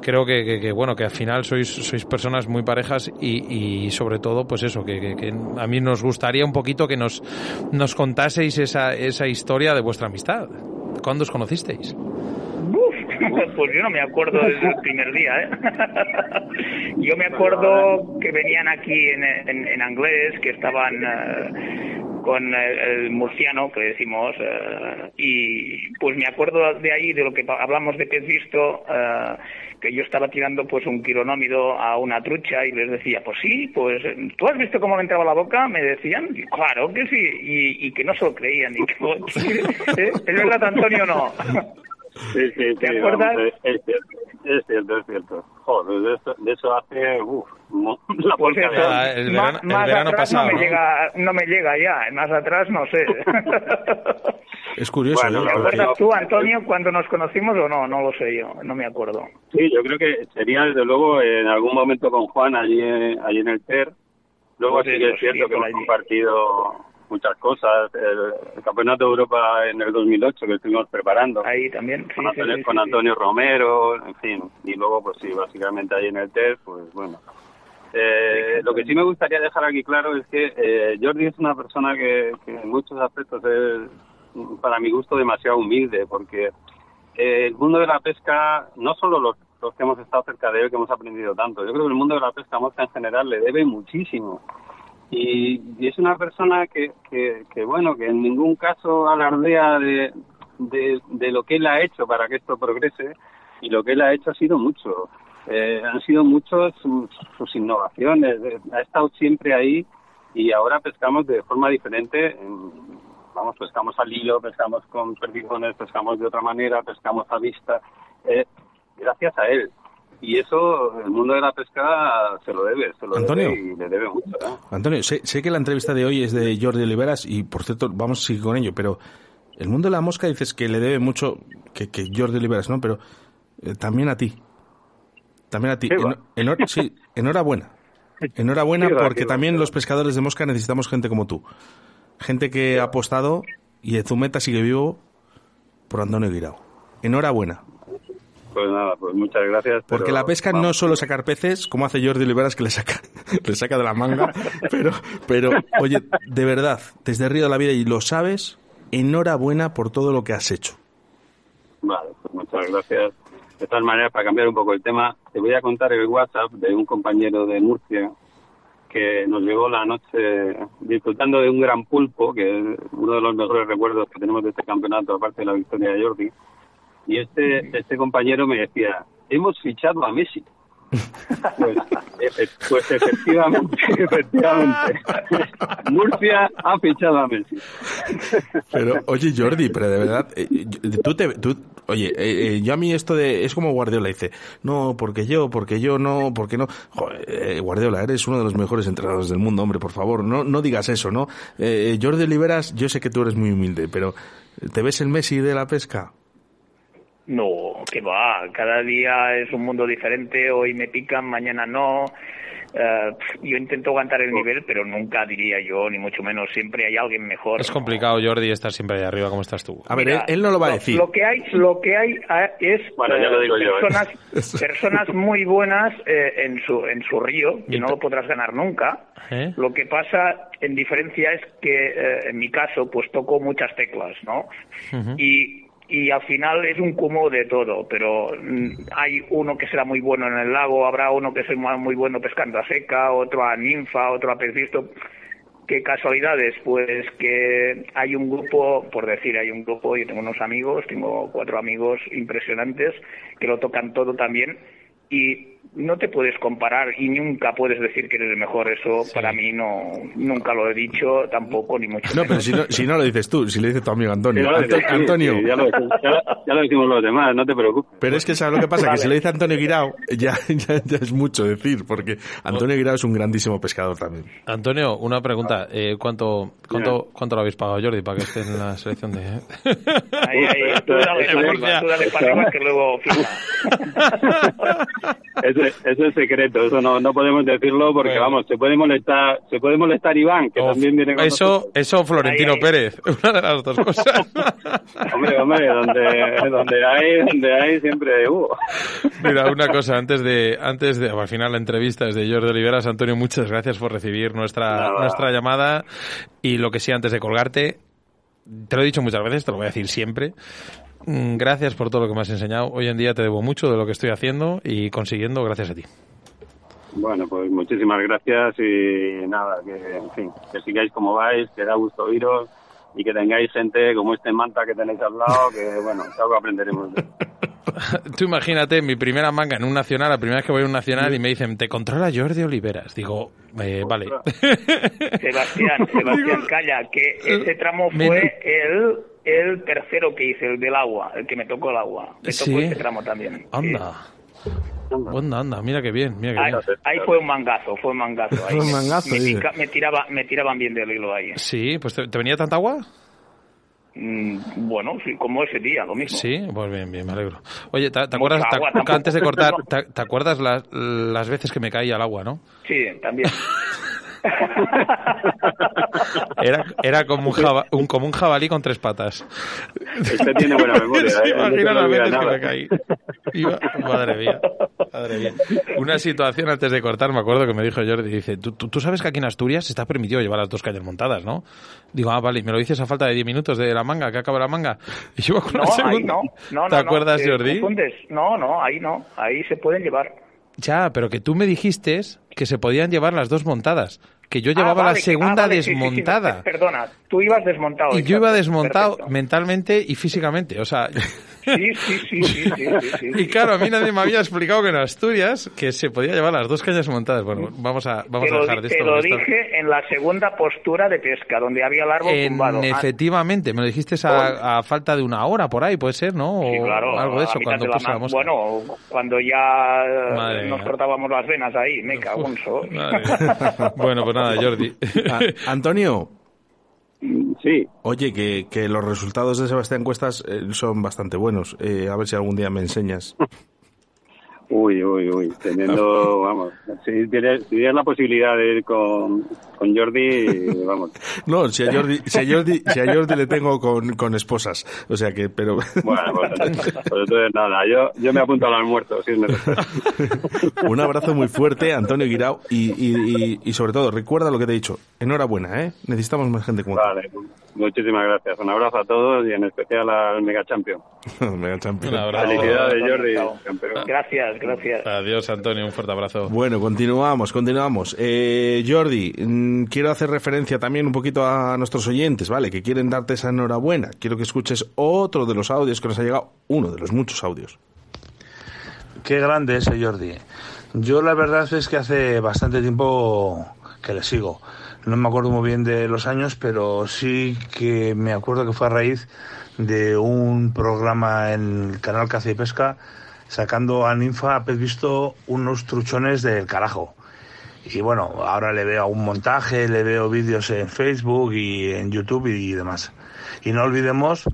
creo que, bueno que al final sois sois personas muy parejas y, sobre todo pues eso que, a mí nos gustaría un poquito que nos nos contaseis esa esa historia de vuestra amistad ¿cuándo os conocisteis? Pues yo no me acuerdo desde el primer día, ¿eh? yo me acuerdo que venían aquí en, en, en inglés, que estaban eh, con el, murciano, que decimos, eh, y pues me acuerdo de ahí, de lo que hablamos de pez visto, eh, que yo estaba tirando pues un quironómido a una trucha y les decía, pues sí, pues ¿tú has visto cómo le entraba la boca? Me decían, claro que sí, y, y que no se lo creían. Y que, ¿Es verdad, Antonio, no? Sí, sí, ¿Te acuerdas? es, cierto, es cierto, Joder, de eso, de eso hace, uff, la pues el verano, más, el atrás pasado, no, me Llega, no me llega ya, más atrás no sé. es curioso. Bueno, ¿Te acuerdas tú, Antonio, cuando nos conocimos o no? No lo sé yo, no me acuerdo. Sí, yo creo que sería desde luego en algún momento con Juan allí, allí en el TER. Luego pues sí que es cierto que hemos compartido muchas cosas. El, Campeonato de Europa en el 2008 que estuvimos preparando. Ahí también. con, Antonio, con Antonio Romero, en fin. Y luego, pues sí, básicamente ahí en el TES, pues bueno. Eh, lo que sí me gustaría dejar aquí claro es que eh, Jordi es una persona que, en muchos aspectos es, para mi gusto, demasiado humilde, porque eh, el mundo de la pesca, no solo los, los que hemos estado cerca de él, que hemos aprendido tanto, yo creo que el mundo de la pesca mosca en general le debe muchísimo. Y, es una persona que, que, bueno, que en ningún caso alardea de, de, lo que él ha hecho para que esto progrese y lo que él ha hecho ha sido mucho. Eh, han sido muchos sus, innovaciones, ha estado siempre ahí y ahora pescamos de forma diferente. Vamos, pescamos al hilo, pescamos con perdigones, pescamos de otra manera, pescamos a vista. Eh, gracias a él y eso el mundo de la pesca se lo debe, se lo Antonio, debe y le debe mucho. Antonio, sé, sé, que la entrevista de hoy es de Jordi Oliveras y por cierto vamos a seguir con ello, pero el mundo de la mosca dices que le debe mucho, que, que Jordi Oliveras, ¿no? Pero eh, también a ti. También a ti. Sí, enhorabuena. Enhorabuena porque también los pescadores de mosca necesitamos gente como tú. Gente que ha apostado y Zumeta sigue vivo por Antonio Guirao. Enhorabuena. Pues nada, pues muchas gracias. Porque la pesca no es solo sacar peces, como hace Jordi Oliveras que le saca, le saca de la manga, pero, pero, oye, de verdad, desde Río de la Vida y lo sabes, enhorabuena por todo lo que has hecho. Vale, pues muchas gracias. De todas maneras, para cambiar un poco el tema, te voy a contar el WhatsApp de un compañero de Murcia que nos llegó la noche disfrutando de un gran pulpo, que es uno de los mejores recuerdos que tenemos de este campeonato, aparte de la victoria de Jordi y este, este compañero me decía, hemos fichado a Messi. Pues, pues efectivamente, efectivamente. Murcia ha fichado a Messi. Pero, oye, Jordi, pero de verdad, eh, tú te, tú, oye, eh, eh, yo a mí esto de, es como Guardiola dice, no, porque yo, porque yo no, porque no. Joder, Guardiola, eres uno de los mejores entrenadores del mundo, hombre, por favor, no, no digas eso, ¿no? Jordi Oliveras, yo sé que tú eres muy humilde, pero ¿te ves el Messi de la pesca? No, que va, cada día es un mundo diferente, hoy me pican, mañana no. eh, yo intento aguantar el nivel, pero nunca diría yo, ni mucho menos, siempre hay alguien mejor. Es complicado, Jordi, estar siempre ahí arriba como estás tú. A ver, él, él no lo va a decir. Lo que hay, lo que hay eh, es Bueno, ya lo digo yo, ¿eh? personas, personas muy buenas eh, en su en su río que no lo podrás ganar nunca. ¿Eh? Lo que pasa, en diferencia, es que eh, en mi caso, pues toco muchas teclas, ¿no? Y, y al final es un cúmulo de todo, pero mm, hay uno que será muy bueno en el lago, habrá uno que será muy bueno pescando a seca, otro a ninfa, otro a pez visto. ¿Qué casualidades? Pues que hay un grupo, por decir, hay un grupo, yo tengo unos amigos, tengo cuatro amigos impresionantes que lo tocan todo también y no te puedes comparar y nunca puedes decir que eres el mejor. Eso para mí no, nunca lo he dicho tampoco, ni mucho No, menos. pero si no, si no lo dices tú, si lo dice tu amigo Antonio. Anto- sí, Antonio, sí, ya, lo, ya- ya lo decimos los demás, no te preocupes. pero es que sabes lo que pasa, que si lo dice Antonio Guirao, ya, ya, ya es mucho decir, porque Antonio Guirao es un grandísimo pescador también. Antonio, una pregunta. Eh, ¿cuánto, cuánto, ¿Cuánto lo habéis pagado, Jordi, para que esté en la selección de...? Ahí, ahí, tú dale para arriba, tú dale para arriba que luego. Eso, eso es secreto, eso no, no podemos decirlo porque, Bueno. vamos, se puede molestar se puede molestar Iván, que O- también viene con eso, nosotros. eso Florentino Ahí, ahí. Pérez. Una de las dos cosas. Hombre, hombre, donde, donde hay, donde hay siempre hubo. Mira, una cosa, antes de, antes de, al final la entrevista es de Jordi Oliveras. Antonio, muchas gracias por recibir nuestra, Nada. nuestra llamada. Y lo que sí, antes de colgarte, te lo he dicho muchas veces, te lo voy a decir siempre. Mm, Gracias por todo lo que me has enseñado. Hoy en día te debo mucho de lo que estoy haciendo y consiguiendo gracias a ti. Bueno, pues muchísimas gracias y nada, que, en fin, que sigáis como vais, que da gusto oíros y que tengáis gente como este manta que tenéis al lado, que bueno, algo aprenderemos. de- Tú imagínate mi primera manga en un nacional, la primera vez que voy a un nacional y me dicen, te controla Jordi Oliveras. Digo, eh, vale. Sebastián, Sebastián, calla, que ese tramo fue el, el tercero que hice, el del agua, el que me tocó el agua. Me tocó Sí. ese tramo también. Anda. Anda, anda, mira qué bien, mira qué Ahí, bien. ahí fue un mangazo, fue un mangazo. Ahí. Fue un mangazo, me, me tiraba, me tiraban bien del hilo ahí. Sí, pues ¿te, te venía tanta agua? Mm, bueno, sí, como ese día, lo mismo. Sí, pues bien, bien, me alegro. Oye, ¿te, te acuerdas, te- agua, tampoco. antes de cortar, te, te acuerdas las, las veces que me caía al agua, no? Sí, también. Era, era como, un jaba- un, como un jabalí con tres patas. Este tiene buena memoria, ¿Se ¿eh? Imagina las veces que me caí? Iba- madre mía, madre mía. Una situación antes de cortar, me acuerdo que me dijo Jordi, dice, ¿tú, tú, sabes que aquí en Asturias está permitido llevar las dos calles montadas, ¿no? Digo, ah, vale, y me lo dices a falta de 10 minutos de la manga, que acaba la manga. Y yo con No, la ahí segunda. no. no, ¿Te acuerdas, te Jordi? confundes. No, no, ahí no. Ahí se pueden llevar. Ya, pero que tú me dijiste que se podían llevar las dos montadas. Que yo Ah, llevaba vale, la segunda ah, vale, sí, sí, sí, desmontada. perdona, tú ibas desmontado. Y yo iba desmontado perfecto. mentalmente y físicamente. O sea, Sí, sí, sí, sí, sí, sí, sí. y claro, a mí nadie me había explicado que en Asturias que se podía llevar las dos cañas montadas. Bueno, vamos a, vamos te a lo, dejar de te esto. lo porque esto- dije en la segunda postura de pesca, donde había el árbol En- tumbado. Ah, efectivamente, me lo dijiste a, a falta de una hora por ahí, puede ser, ¿no? O sí, claro, algo de eso, cuando. Bueno, cuando ya eh, Madre nos mía. cortábamos las venas ahí, me cago en bueno, pues nada, Jordi. Ah, Antonio, Sí, oye, que, que los resultados de Sebastián Cuestas eh, son bastante buenos. Eh, a ver si algún día me enseñas. uy, uy, uy, teniendo, vamos, si tienes, si tienes la posibilidad de ir con, con Jordi, vamos, No, si a Jordi, si a Jordi, si a Jordi le tengo con, con esposas. O sea que, pero... bueno, pues, pues entonces nada, yo, yo me apunto al almuerzo, si es necesario. Un abrazo muy fuerte, Antonio Guirao, y, y, y, y sobre todo, recuerda lo que te he dicho. Enhorabuena, ¿eh? Necesitamos más gente como Vale, muchísimas gracias, un abrazo a todos y en especial al Mega Champion. Mega champion. Un abrazo. Felicidades, Jordi, campeón. Gracias, gracias. Adiós, Antonio, un fuerte abrazo. Bueno, continuamos, continuamos. Eh, Jordi, mm, quiero hacer referencia también un poquito a nuestros oyentes, ¿vale? Que quieren darte esa enhorabuena. Quiero que escuches otro de los audios que nos ha llegado, uno de los muchos audios. Qué grande ese Jordi. Yo la verdad es que hace bastante tiempo que le sigo. No me acuerdo muy bien de los años, pero sí que me acuerdo que fue a raíz de un programa en el canal Caza y Pesca sacando a Ninfa a pez visto unos truchones del carajo. Y bueno, ahora le veo un montaje, le veo vídeos en Facebook y en YouTube y demás. Y no olvidemos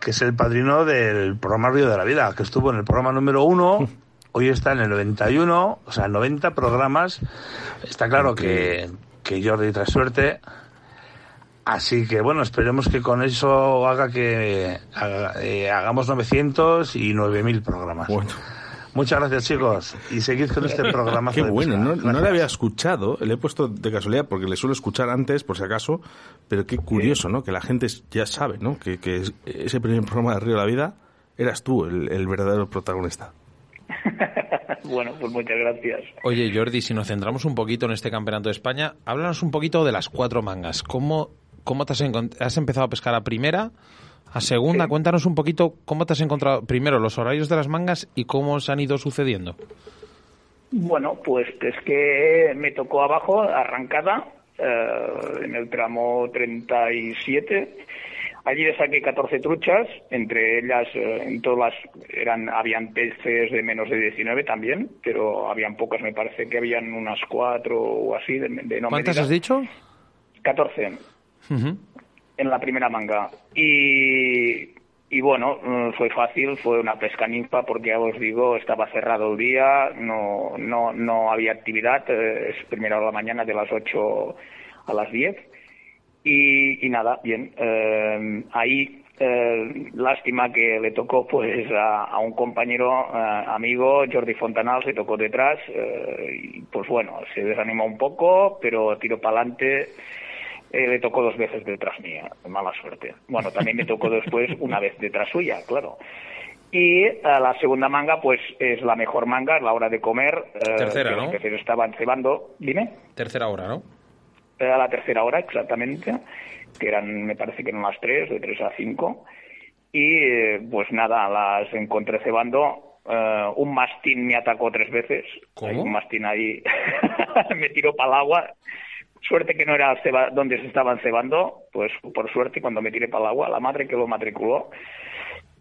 que es el padrino del programa Río de la Vida, que estuvo en el programa número uno hoy está en el 91, o sea, 90 programas. Está claro que, que Jordi trae suerte. Así que bueno, esperemos que con eso haga que eh, hagamos 900 y 9000 programas. Muchas gracias, chicos. Y seguid con este programa. Qué bueno, no, no, le había escuchado, le he puesto de casualidad porque le suelo escuchar antes, por si acaso, pero qué curioso, ¿no? Que la gente ya sabe, ¿no? Que, que ese primer programa de Río de la Vida eras tú el, verdadero protagonista. bueno, pues muchas gracias. Oye, Jordi, si nos centramos un poquito en este campeonato de España, háblanos un poquito de las cuatro mangas. ¿Cómo, cómo te has, has empezado a pescar a primera? A segunda, cuéntanos un poquito cómo te has encontrado primero los horarios de las mangas y cómo se han ido sucediendo. Bueno, pues es que me tocó abajo, arrancada, eh, en el tramo 37. Allí le saqué 14 truchas, entre ellas, eh, en todas eran, habían peces de menos de 19 también, pero habían pocas, me parece que habían unas cuatro o así de, de no ¿Cuántas has dicho? 14 en la primera manga. Y, y bueno, mm, fue fácil, fue una pesca ninfa porque ya os digo, estaba cerrado el día, no, no, no había actividad, eh, es primera hora de la mañana de las 8 a las 10. Y, y nada, bien, eh, ahí eh, lástima que le tocó pues a, un compañero amigo Jordi Fontanal se tocó detrás y pues bueno se desanimó un poco pero tiró para adelante eh, le tocó dos veces detrás mía, mala suerte. Bueno, también me tocó después una vez detrás suya, claro. Y eh, la segunda manga, pues es la mejor manga, es la hora de comer. Eh, tercera, ¿no? Que se estaban cebando. Dime. Tercera hora, ¿no? Era la tercera hora, exactamente. Que eran, me parece que eran las tres, de tres a cinco. Y pues nada, las encontré cebando. un mastín me atacó tres veces. ¿Cómo? un mastín ahí me tiró para el agua Suerte que no era donde se estaban cebando, pues por suerte cuando me tiré para el agua, la madre que lo matriculó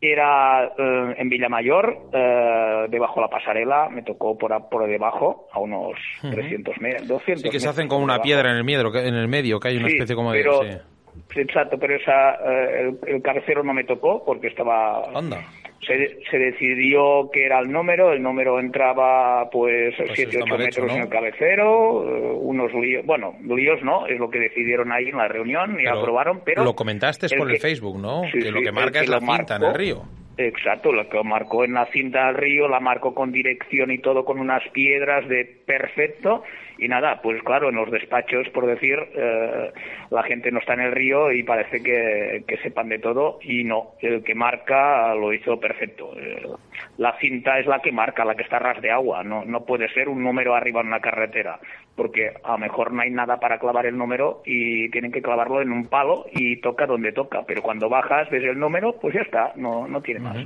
era eh, en Villamayor, eh, debajo de la pasarela, me tocó por, por debajo, a unos 300 metros, 200 Sí, que se hacen con una piedra en el, medio, en el medio, que hay una especie como de... Exacto, pero esa, eh, el, cabecero no me tocó porque estaba... Anda se, decidió que era el número, el número entraba pues 7, pues 8 metros en el cabecero, eh, unos líos, bueno, líos no, es lo que decidieron ahí en la reunión y aprobaron, pero... Lo comentaste por el Facebook, ¿no? que lo que marca es la cinta en el río. Exacto, lo que marcó en la cinta del río, la marcó con dirección y todo con unas piedras de perfecto. Y nada, pues claro, en los despachos, por decir, eh, la gente no está en el río y parece que, que, sepan de todo y no, el que marca lo hizo perfecto. Eh, la cinta es la que marca, la que está ras de agua, no, no puede ser un número arriba en una carretera, porque a lo mejor no hay nada para clavar el número y tienen que clavarlo en un palo y toca donde toca, pero cuando bajas, ves el número, pues ya está, no, no tiene más.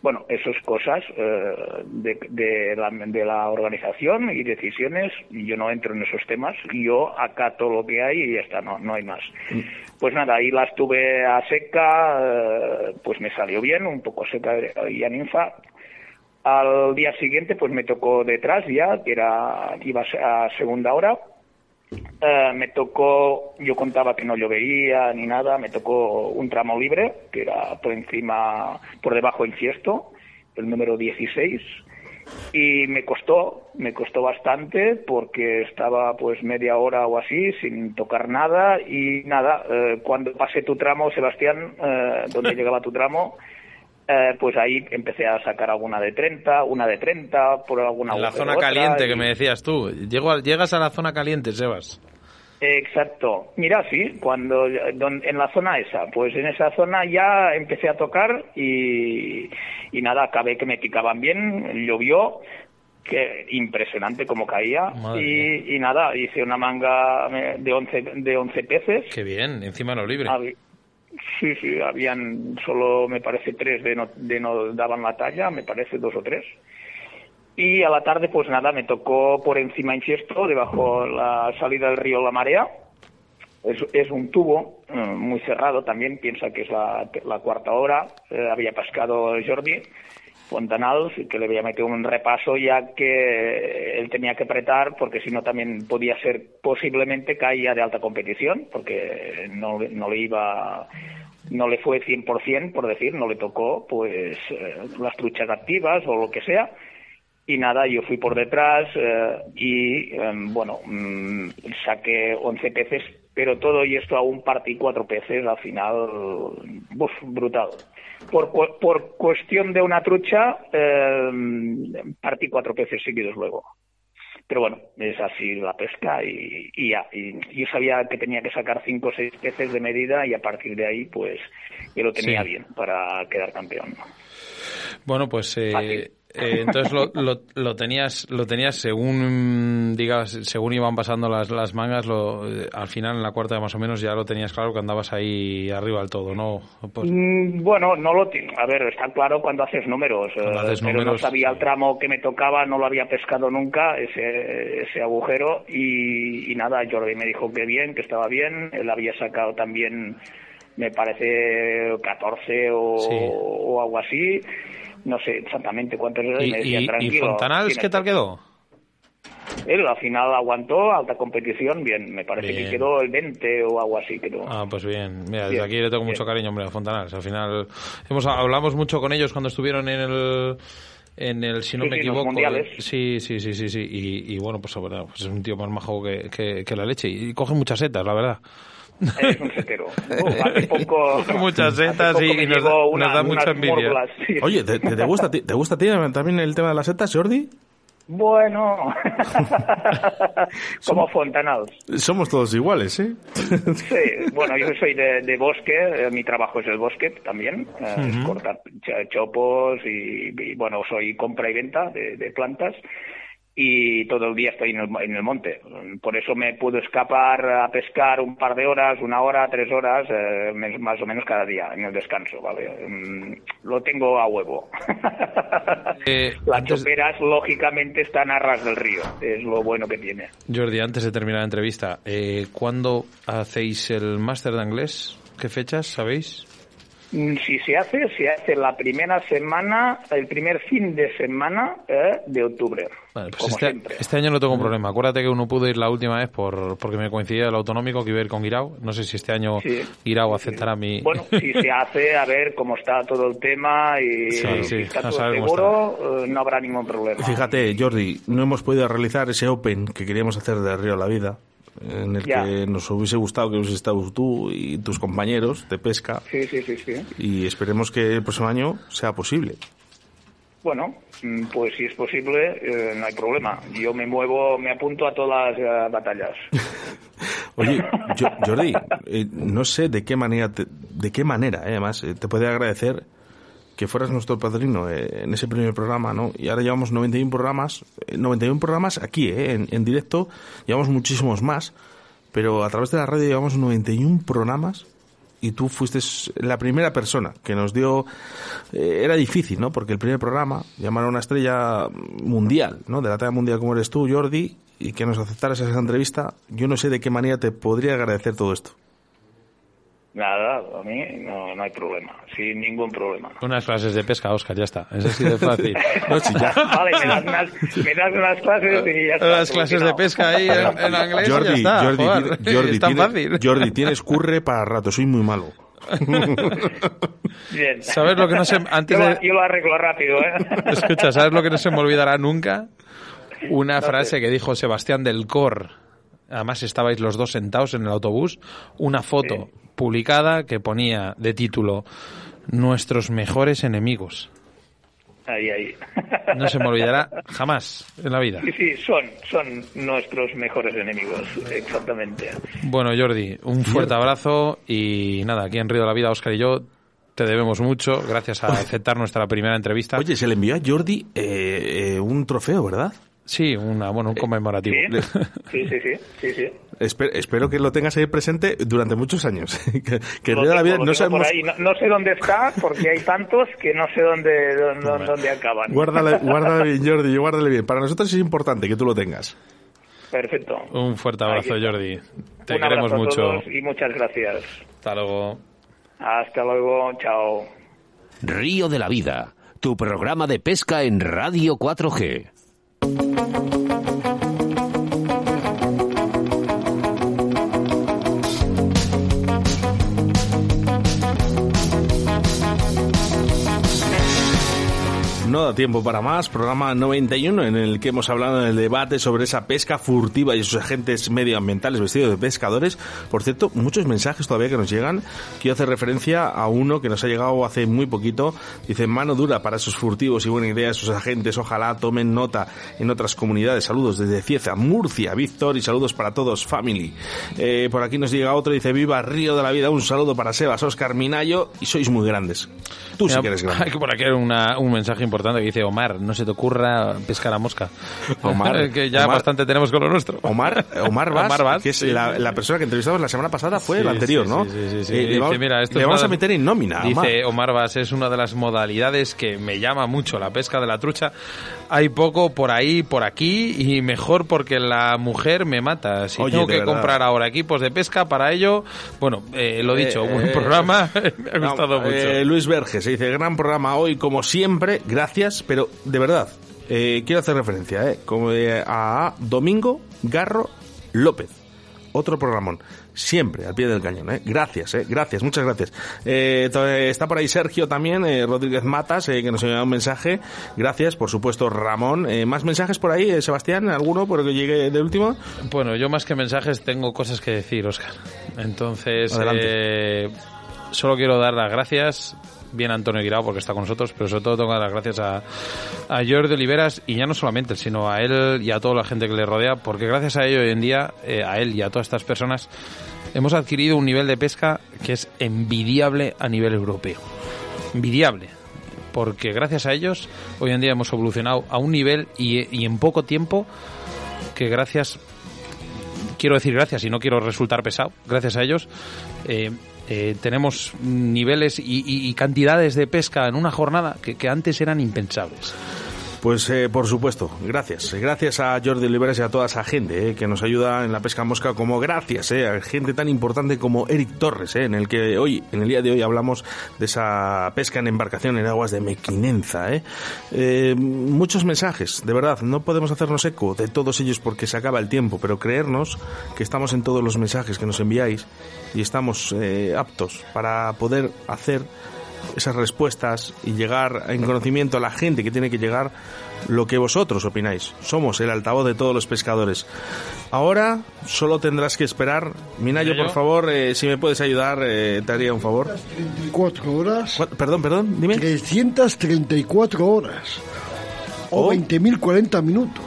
Bueno, esas cosas eh, de, de, la, de, la, organización y decisiones, yo no entro en esos temas, yo acato lo que hay y ya está, no, no hay más. Mm. Pues nada, ahí las tuve a seca, eh, pues me salió bien, un poco seca y a ninfa. Al día siguiente, pues me tocó detrás ya, que era, iba a segunda hora, eh, me tocó, yo contaba que no llovería ni nada, me tocó un tramo libre, que era por encima, por debajo del fiesto, el número 16, y me costó, me costó bastante porque estaba pues media hora o así sin tocar nada y nada, eh, cuando pasé tu tramo, Sebastián, eh, donde llegaba tu tramo, eh, pues ahí empecé a sacar alguna de 30, una de 30, por alguna En la zona caliente que me decías tú. Llego llegas a la zona caliente, Sebas. Exacto. Mira, sí, cuando en la zona esa, pues en esa zona ya empecé a tocar y, y nada, acabé que me picaban bien, llovió, que impresionante como caía y, y, nada, hice una manga de 11 de 11 peces. Qué bien, encima lo libre. Sí, sí, habían solo, me parece, tres de no, de no daban la talla, me parece dos o tres. Y a la tarde, pues nada, me tocó por encima infiesto, debajo la salida del río La Marea. Es, un tubo eh, muy cerrado también, piensa que es la, la cuarta hora. Eh, había pescado Jordi Fontanals, que le había metido un repaso ya que él tenía que apretar porque si no también podía ser posiblemente caía de alta competición porque no, no le iba no le fue 100% por decir, no le tocó pues eh, las truchas activas o lo que sea y nada, yo fui por detrás eh, y, em, bueno, mm, saqué 11 peces, pero todo y esto aún partí cuatro peces, al final, uf, brutal. Por, por cuestión de una trucha, em, partí cuatro peces seguidos luego. Pero bueno, es así la pesca y, y ya. Y yo sabía que tenía que sacar cinco o seis peces de medida y a partir de ahí, pues, yo lo tenía bien para quedar campeón. Bueno, pues eh, eh, entonces lo, lo, tenías lo tenías según digas según iban pasando las, las mangas lo, eh, al final en la cuarta más o menos ya lo tenías claro que andabas ahí arriba del todo no pues mm, bueno no lo a ver está claro cuando haces números eh, pero no sabía el tramo que me tocaba no lo había pescado nunca ese ese agujero y, nada Jordi me dijo que bien que estaba bien él había sacado también me parece 14 o, o algo así no sé exactamente cuántos eran y, me decía, tranquilo. ¿Y Fontanals qué tal quedó? Él al final aguantó, alta competición, bien, me parece que quedó el 20 o algo así. Quedó. Ah, pues bien, mira, desde aquí le tengo mucho cariño, hombre, a Fontanals. Al final, hemos, hablamos mucho con ellos cuando estuvieron en el en el, si no me equivoco. Sí, sí, sí, sí, sí. Y, bueno, pues, pues, es un tío más majo que, que, la leche. Y coge muchas setas, la verdad. Es un setero. poco, Muchas setas y, nos, da, mucha envidia. Oye, ¿te, te, gusta, ¿te gusta a ti también el tema de las setas, Jordi? Bueno, como Fontanados. Somos todos iguales, ¿eh? sí, bueno, yo soy de, bosque, eh, mi trabajo es el bosque también, eh, cortar chopos y, bueno, soy compra y venta de plantas y todo el día estoy en el, monte. Por eso me puedo escapar a pescar un par de horas, una hora, tres horas, eh, más o menos cada día en el descanso, ¿vale? Mm, lo tengo a huevo. Eh, Las choperas, lógicamente, están a ras del río, es lo bueno que tiene. Jordi, antes de terminar la entrevista, eh, ¿cuándo hacéis el máster de inglés? ¿Qué fechas sabéis? Mm, si se hace, se hace la primera semana, el primer fin de semana eh, de octubre. Vale, pues este, este, año no tengo un problema. Acuérdate que uno pudo ir la última vez por porque me coincidía el autonómico que iba a ir con Guirao. No sé si este año sí, Guirao aceptará mi. Bueno, si se hace, a ver cómo está todo el tema y si está todo seguro, eh, no habrá ningún problema. Fíjate, Jordi, no hemos podido realizar ese Open que queríamos hacer de Río la Vida en el que nos hubiese gustado que hubieses estado tú y tus compañeros de pesca. Sí, sí, sí, sí. Y esperemos que el próximo año sea posible. Bueno, mm, pues si es posible, eh, no hay problema. Yo me muevo, me apunto a todas las eh, batallas. Oye, Jordi, eh, no sé de qué manera, de qué manera, además, te podría agradecer que fueras nuestro padrino eh, en ese primer programa, ¿no? Y ahora llevamos 91 programas, 91 eh, programas aquí, ¿eh? En, directo, llevamos muchísimos más, pero a través de la radio llevamos 91 programas y tú fuiste la primera persona que nos dio... Eh, era difícil, ¿no? Porque el primer programa, llamar a una estrella mundial, ¿no? De la talla mundial como eres tú, Jordi, y que nos aceptaras esa entrevista, yo no sé de qué manera te podría agradecer todo esto. Nada, a mí no, no hay problema, sin ningún problema. Unas clases de pesca, Oscar, ya está. Es así de fácil. vale, me das, unas, me das unas clases y ya está. Las clases de pesca ahí en, en inglés Jordi, y ya está. Jordi, Jordi, es tan tiene, fácil. Jordi, tienes curre para rato, soy muy malo. Bien. ¿Sabes lo que no se... Antes yo, de... yo lo arreglo rápido, ¿eh? Escucha, ¿sabes lo que no se me olvidará nunca? Una frase que dijo Sebastián del Cor. Además estabais los dos sentados en el autobús. Una foto publicada que ponía de título Nuestros mejores enemigos. Ahí, ahí. No se me olvidará jamás en la vida. Sí, sí, son, son nuestros mejores enemigos, exactamente. Bueno, Jordi, un fuerte abrazo y nada, aquí en Río de la Vida, Oscar y yo te debemos mucho, gracias a aceptar nuestra primera entrevista. Oye, se le envió a Jordi eh, eh, un trofeo, ¿verdad? Sí, una, bueno, un conmemorativo. Sí, sí, sí. sí, sí. Espero, que lo tengas ahí presente durante muchos años. que, no, sé dónde está, porque hay tantos que no sé dónde, dónde, acaban. Guárdale, guárdale bien, Jordi, guárdale bien. Para nosotros es importante que tú lo tengas. Perfecto. Un fuerte abrazo, Jordi. Te un queremos mucho. y muchas gracias. Hasta luego. Hasta luego, chao. Río de la Vida, tu programa de pesca en Radio 4G. Thank you. No da tiempo para más. Programa 91 en el que hemos hablado en el debate sobre esa pesca furtiva y sus agentes medioambientales vestidos de pescadores. Por cierto, muchos mensajes todavía que nos llegan. Quiero hacer referencia a uno que nos ha llegado hace muy poquito. Dice, mano dura para esos furtivos y buena idea sus agentes. Ojalá tomen nota en otras comunidades. Saludos desde Cieza, Murcia, Víctor y saludos para todos, family. Eh, por aquí nos llega otro, dice, viva Río de la Vida. Un saludo para Sebas, Oscar, Minayo y sois muy grandes. Tú sí que eres grande. Hay que por aquí una, un mensaje importante que dice Omar, no se te ocurra pescar a mosca. Omar, que ya Omar- bastante tenemos con lo nuestro. Omar, Omar Vaz, Omar Vaz, que es sí, la, persona que entrevistamos la semana pasada, fue Sí, el anterior, sí, ¿no? sí, sí, sí. Eh, le vamos, mira, esto le vamos a meter en nómina. Omar. Dice Omar Vaz, es una de las modalidades que me llama mucho la pesca de la trucha. Hay poco por ahí, por aquí y mejor porque la mujer me mata. Si Oye, tengo que verdad. comprar ahora equipos de pesca para ello, bueno, eh, lo dicho, Eh, buen eh, programa, me ha No, gustado mucho. eh, Luis Verges se dice, gran programa hoy, como siempre, gracias, pero de verdad, eh, quiero hacer referencia eh, como, eh, a Domingo Garro López. Otro programón. Siempre al pie del cañón, ¿eh? Gracias, ¿eh? Gracias, muchas gracias. Eh, eh, está por ahí Sergio también, eh, Rodríguez Matas, eh, que nos enviado un mensaje. Gracias, por supuesto, Ramón. Eh, ¿Más mensajes por ahí, Sebastián? ¿Alguno por el que llegue de último? Bueno, yo más que mensajes tengo cosas que decir, Oscar. Entonces, solo quiero dar las gracias, bien a Antonio Guirao porque está con nosotros, pero sobre todo tengo que dar las gracias a, a Jordi Oliveras y ya no solamente, sino a él y a toda la gente que le rodea, porque gracias a ello hoy en día, eh, a él y a todas estas personas, hemos adquirido un nivel de pesca que es envidiable a nivel europeo. Envidiable. Porque gracias a ellos, hoy en día hemos evolucionado a un nivel y, y en poco tiempo que gracias quiero decir gracias y no quiero resultar pesado, gracias a ellos, eh, eh, tenemos niveles y, y- cantidades de pesca en una jornada que antes eran impensables. Pues eh, por supuesto, gracias. Gracias a Jordi Oliveras y a toda esa gente eh, que nos ayuda en la pesca mosca, como gracias eh, a gente tan importante como Eric Torres, eh, en el que hoy, en el día de hoy, hablamos de esa pesca en embarcación en aguas de Mequinenza. eh. Eh, muchos mensajes, de verdad, no podemos hacernos eco de todos ellos porque se acaba el tiempo, pero creernos que estamos en todos los mensajes que nos enviáis y estamos aptos para poder hacer esas respuestas y llegar en conocimiento a la gente que tiene que llegar lo que vosotros opináis. Somos el altavoz de todos los pescadores. Ahora solo tendrás que esperar. Minayo, por favor, eh, si me puedes ayudar, eh, te haría un favor. 34 horas. ¿Cuál- Perdón, perdón, dime. 334 horas. O Oh. 20.040 minutos.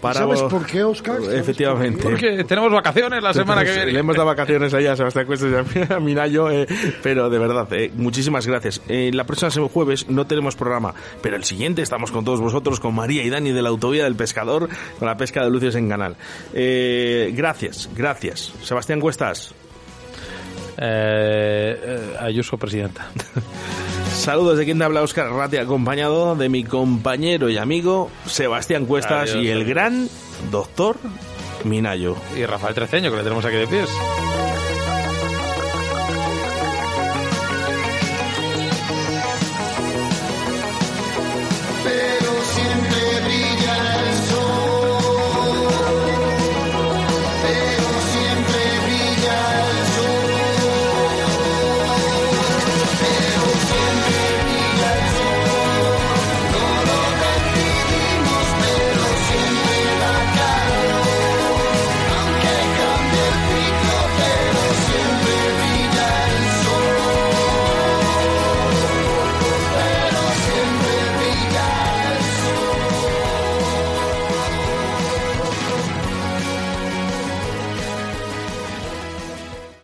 Para ¿Sabes vos- por qué, Oscar? ¿Sabes Efectivamente. Porque tenemos vacaciones la semana que viene. Le hemos dado vacaciones allá a Sebastián Cuestas y a Minayo, eh, pero de verdad, eh, muchísimas gracias. Eh, la próxima semana jueves no tenemos programa, pero el siguiente estamos con todos vosotros, con María y Dani de la Autovía del Pescador, con la pesca de luces en canal. Eh, gracias, gracias. Sebastián Cuestas, Eh, eh, Ayuso, presidenta. saludos de quien te habla Oscar Ratti, acompañado de mi compañero y amigo Sebastián Cuestas Adiós, y el gran doctor Minayo. Y Rafael Treceño, que le tenemos aquí de pies.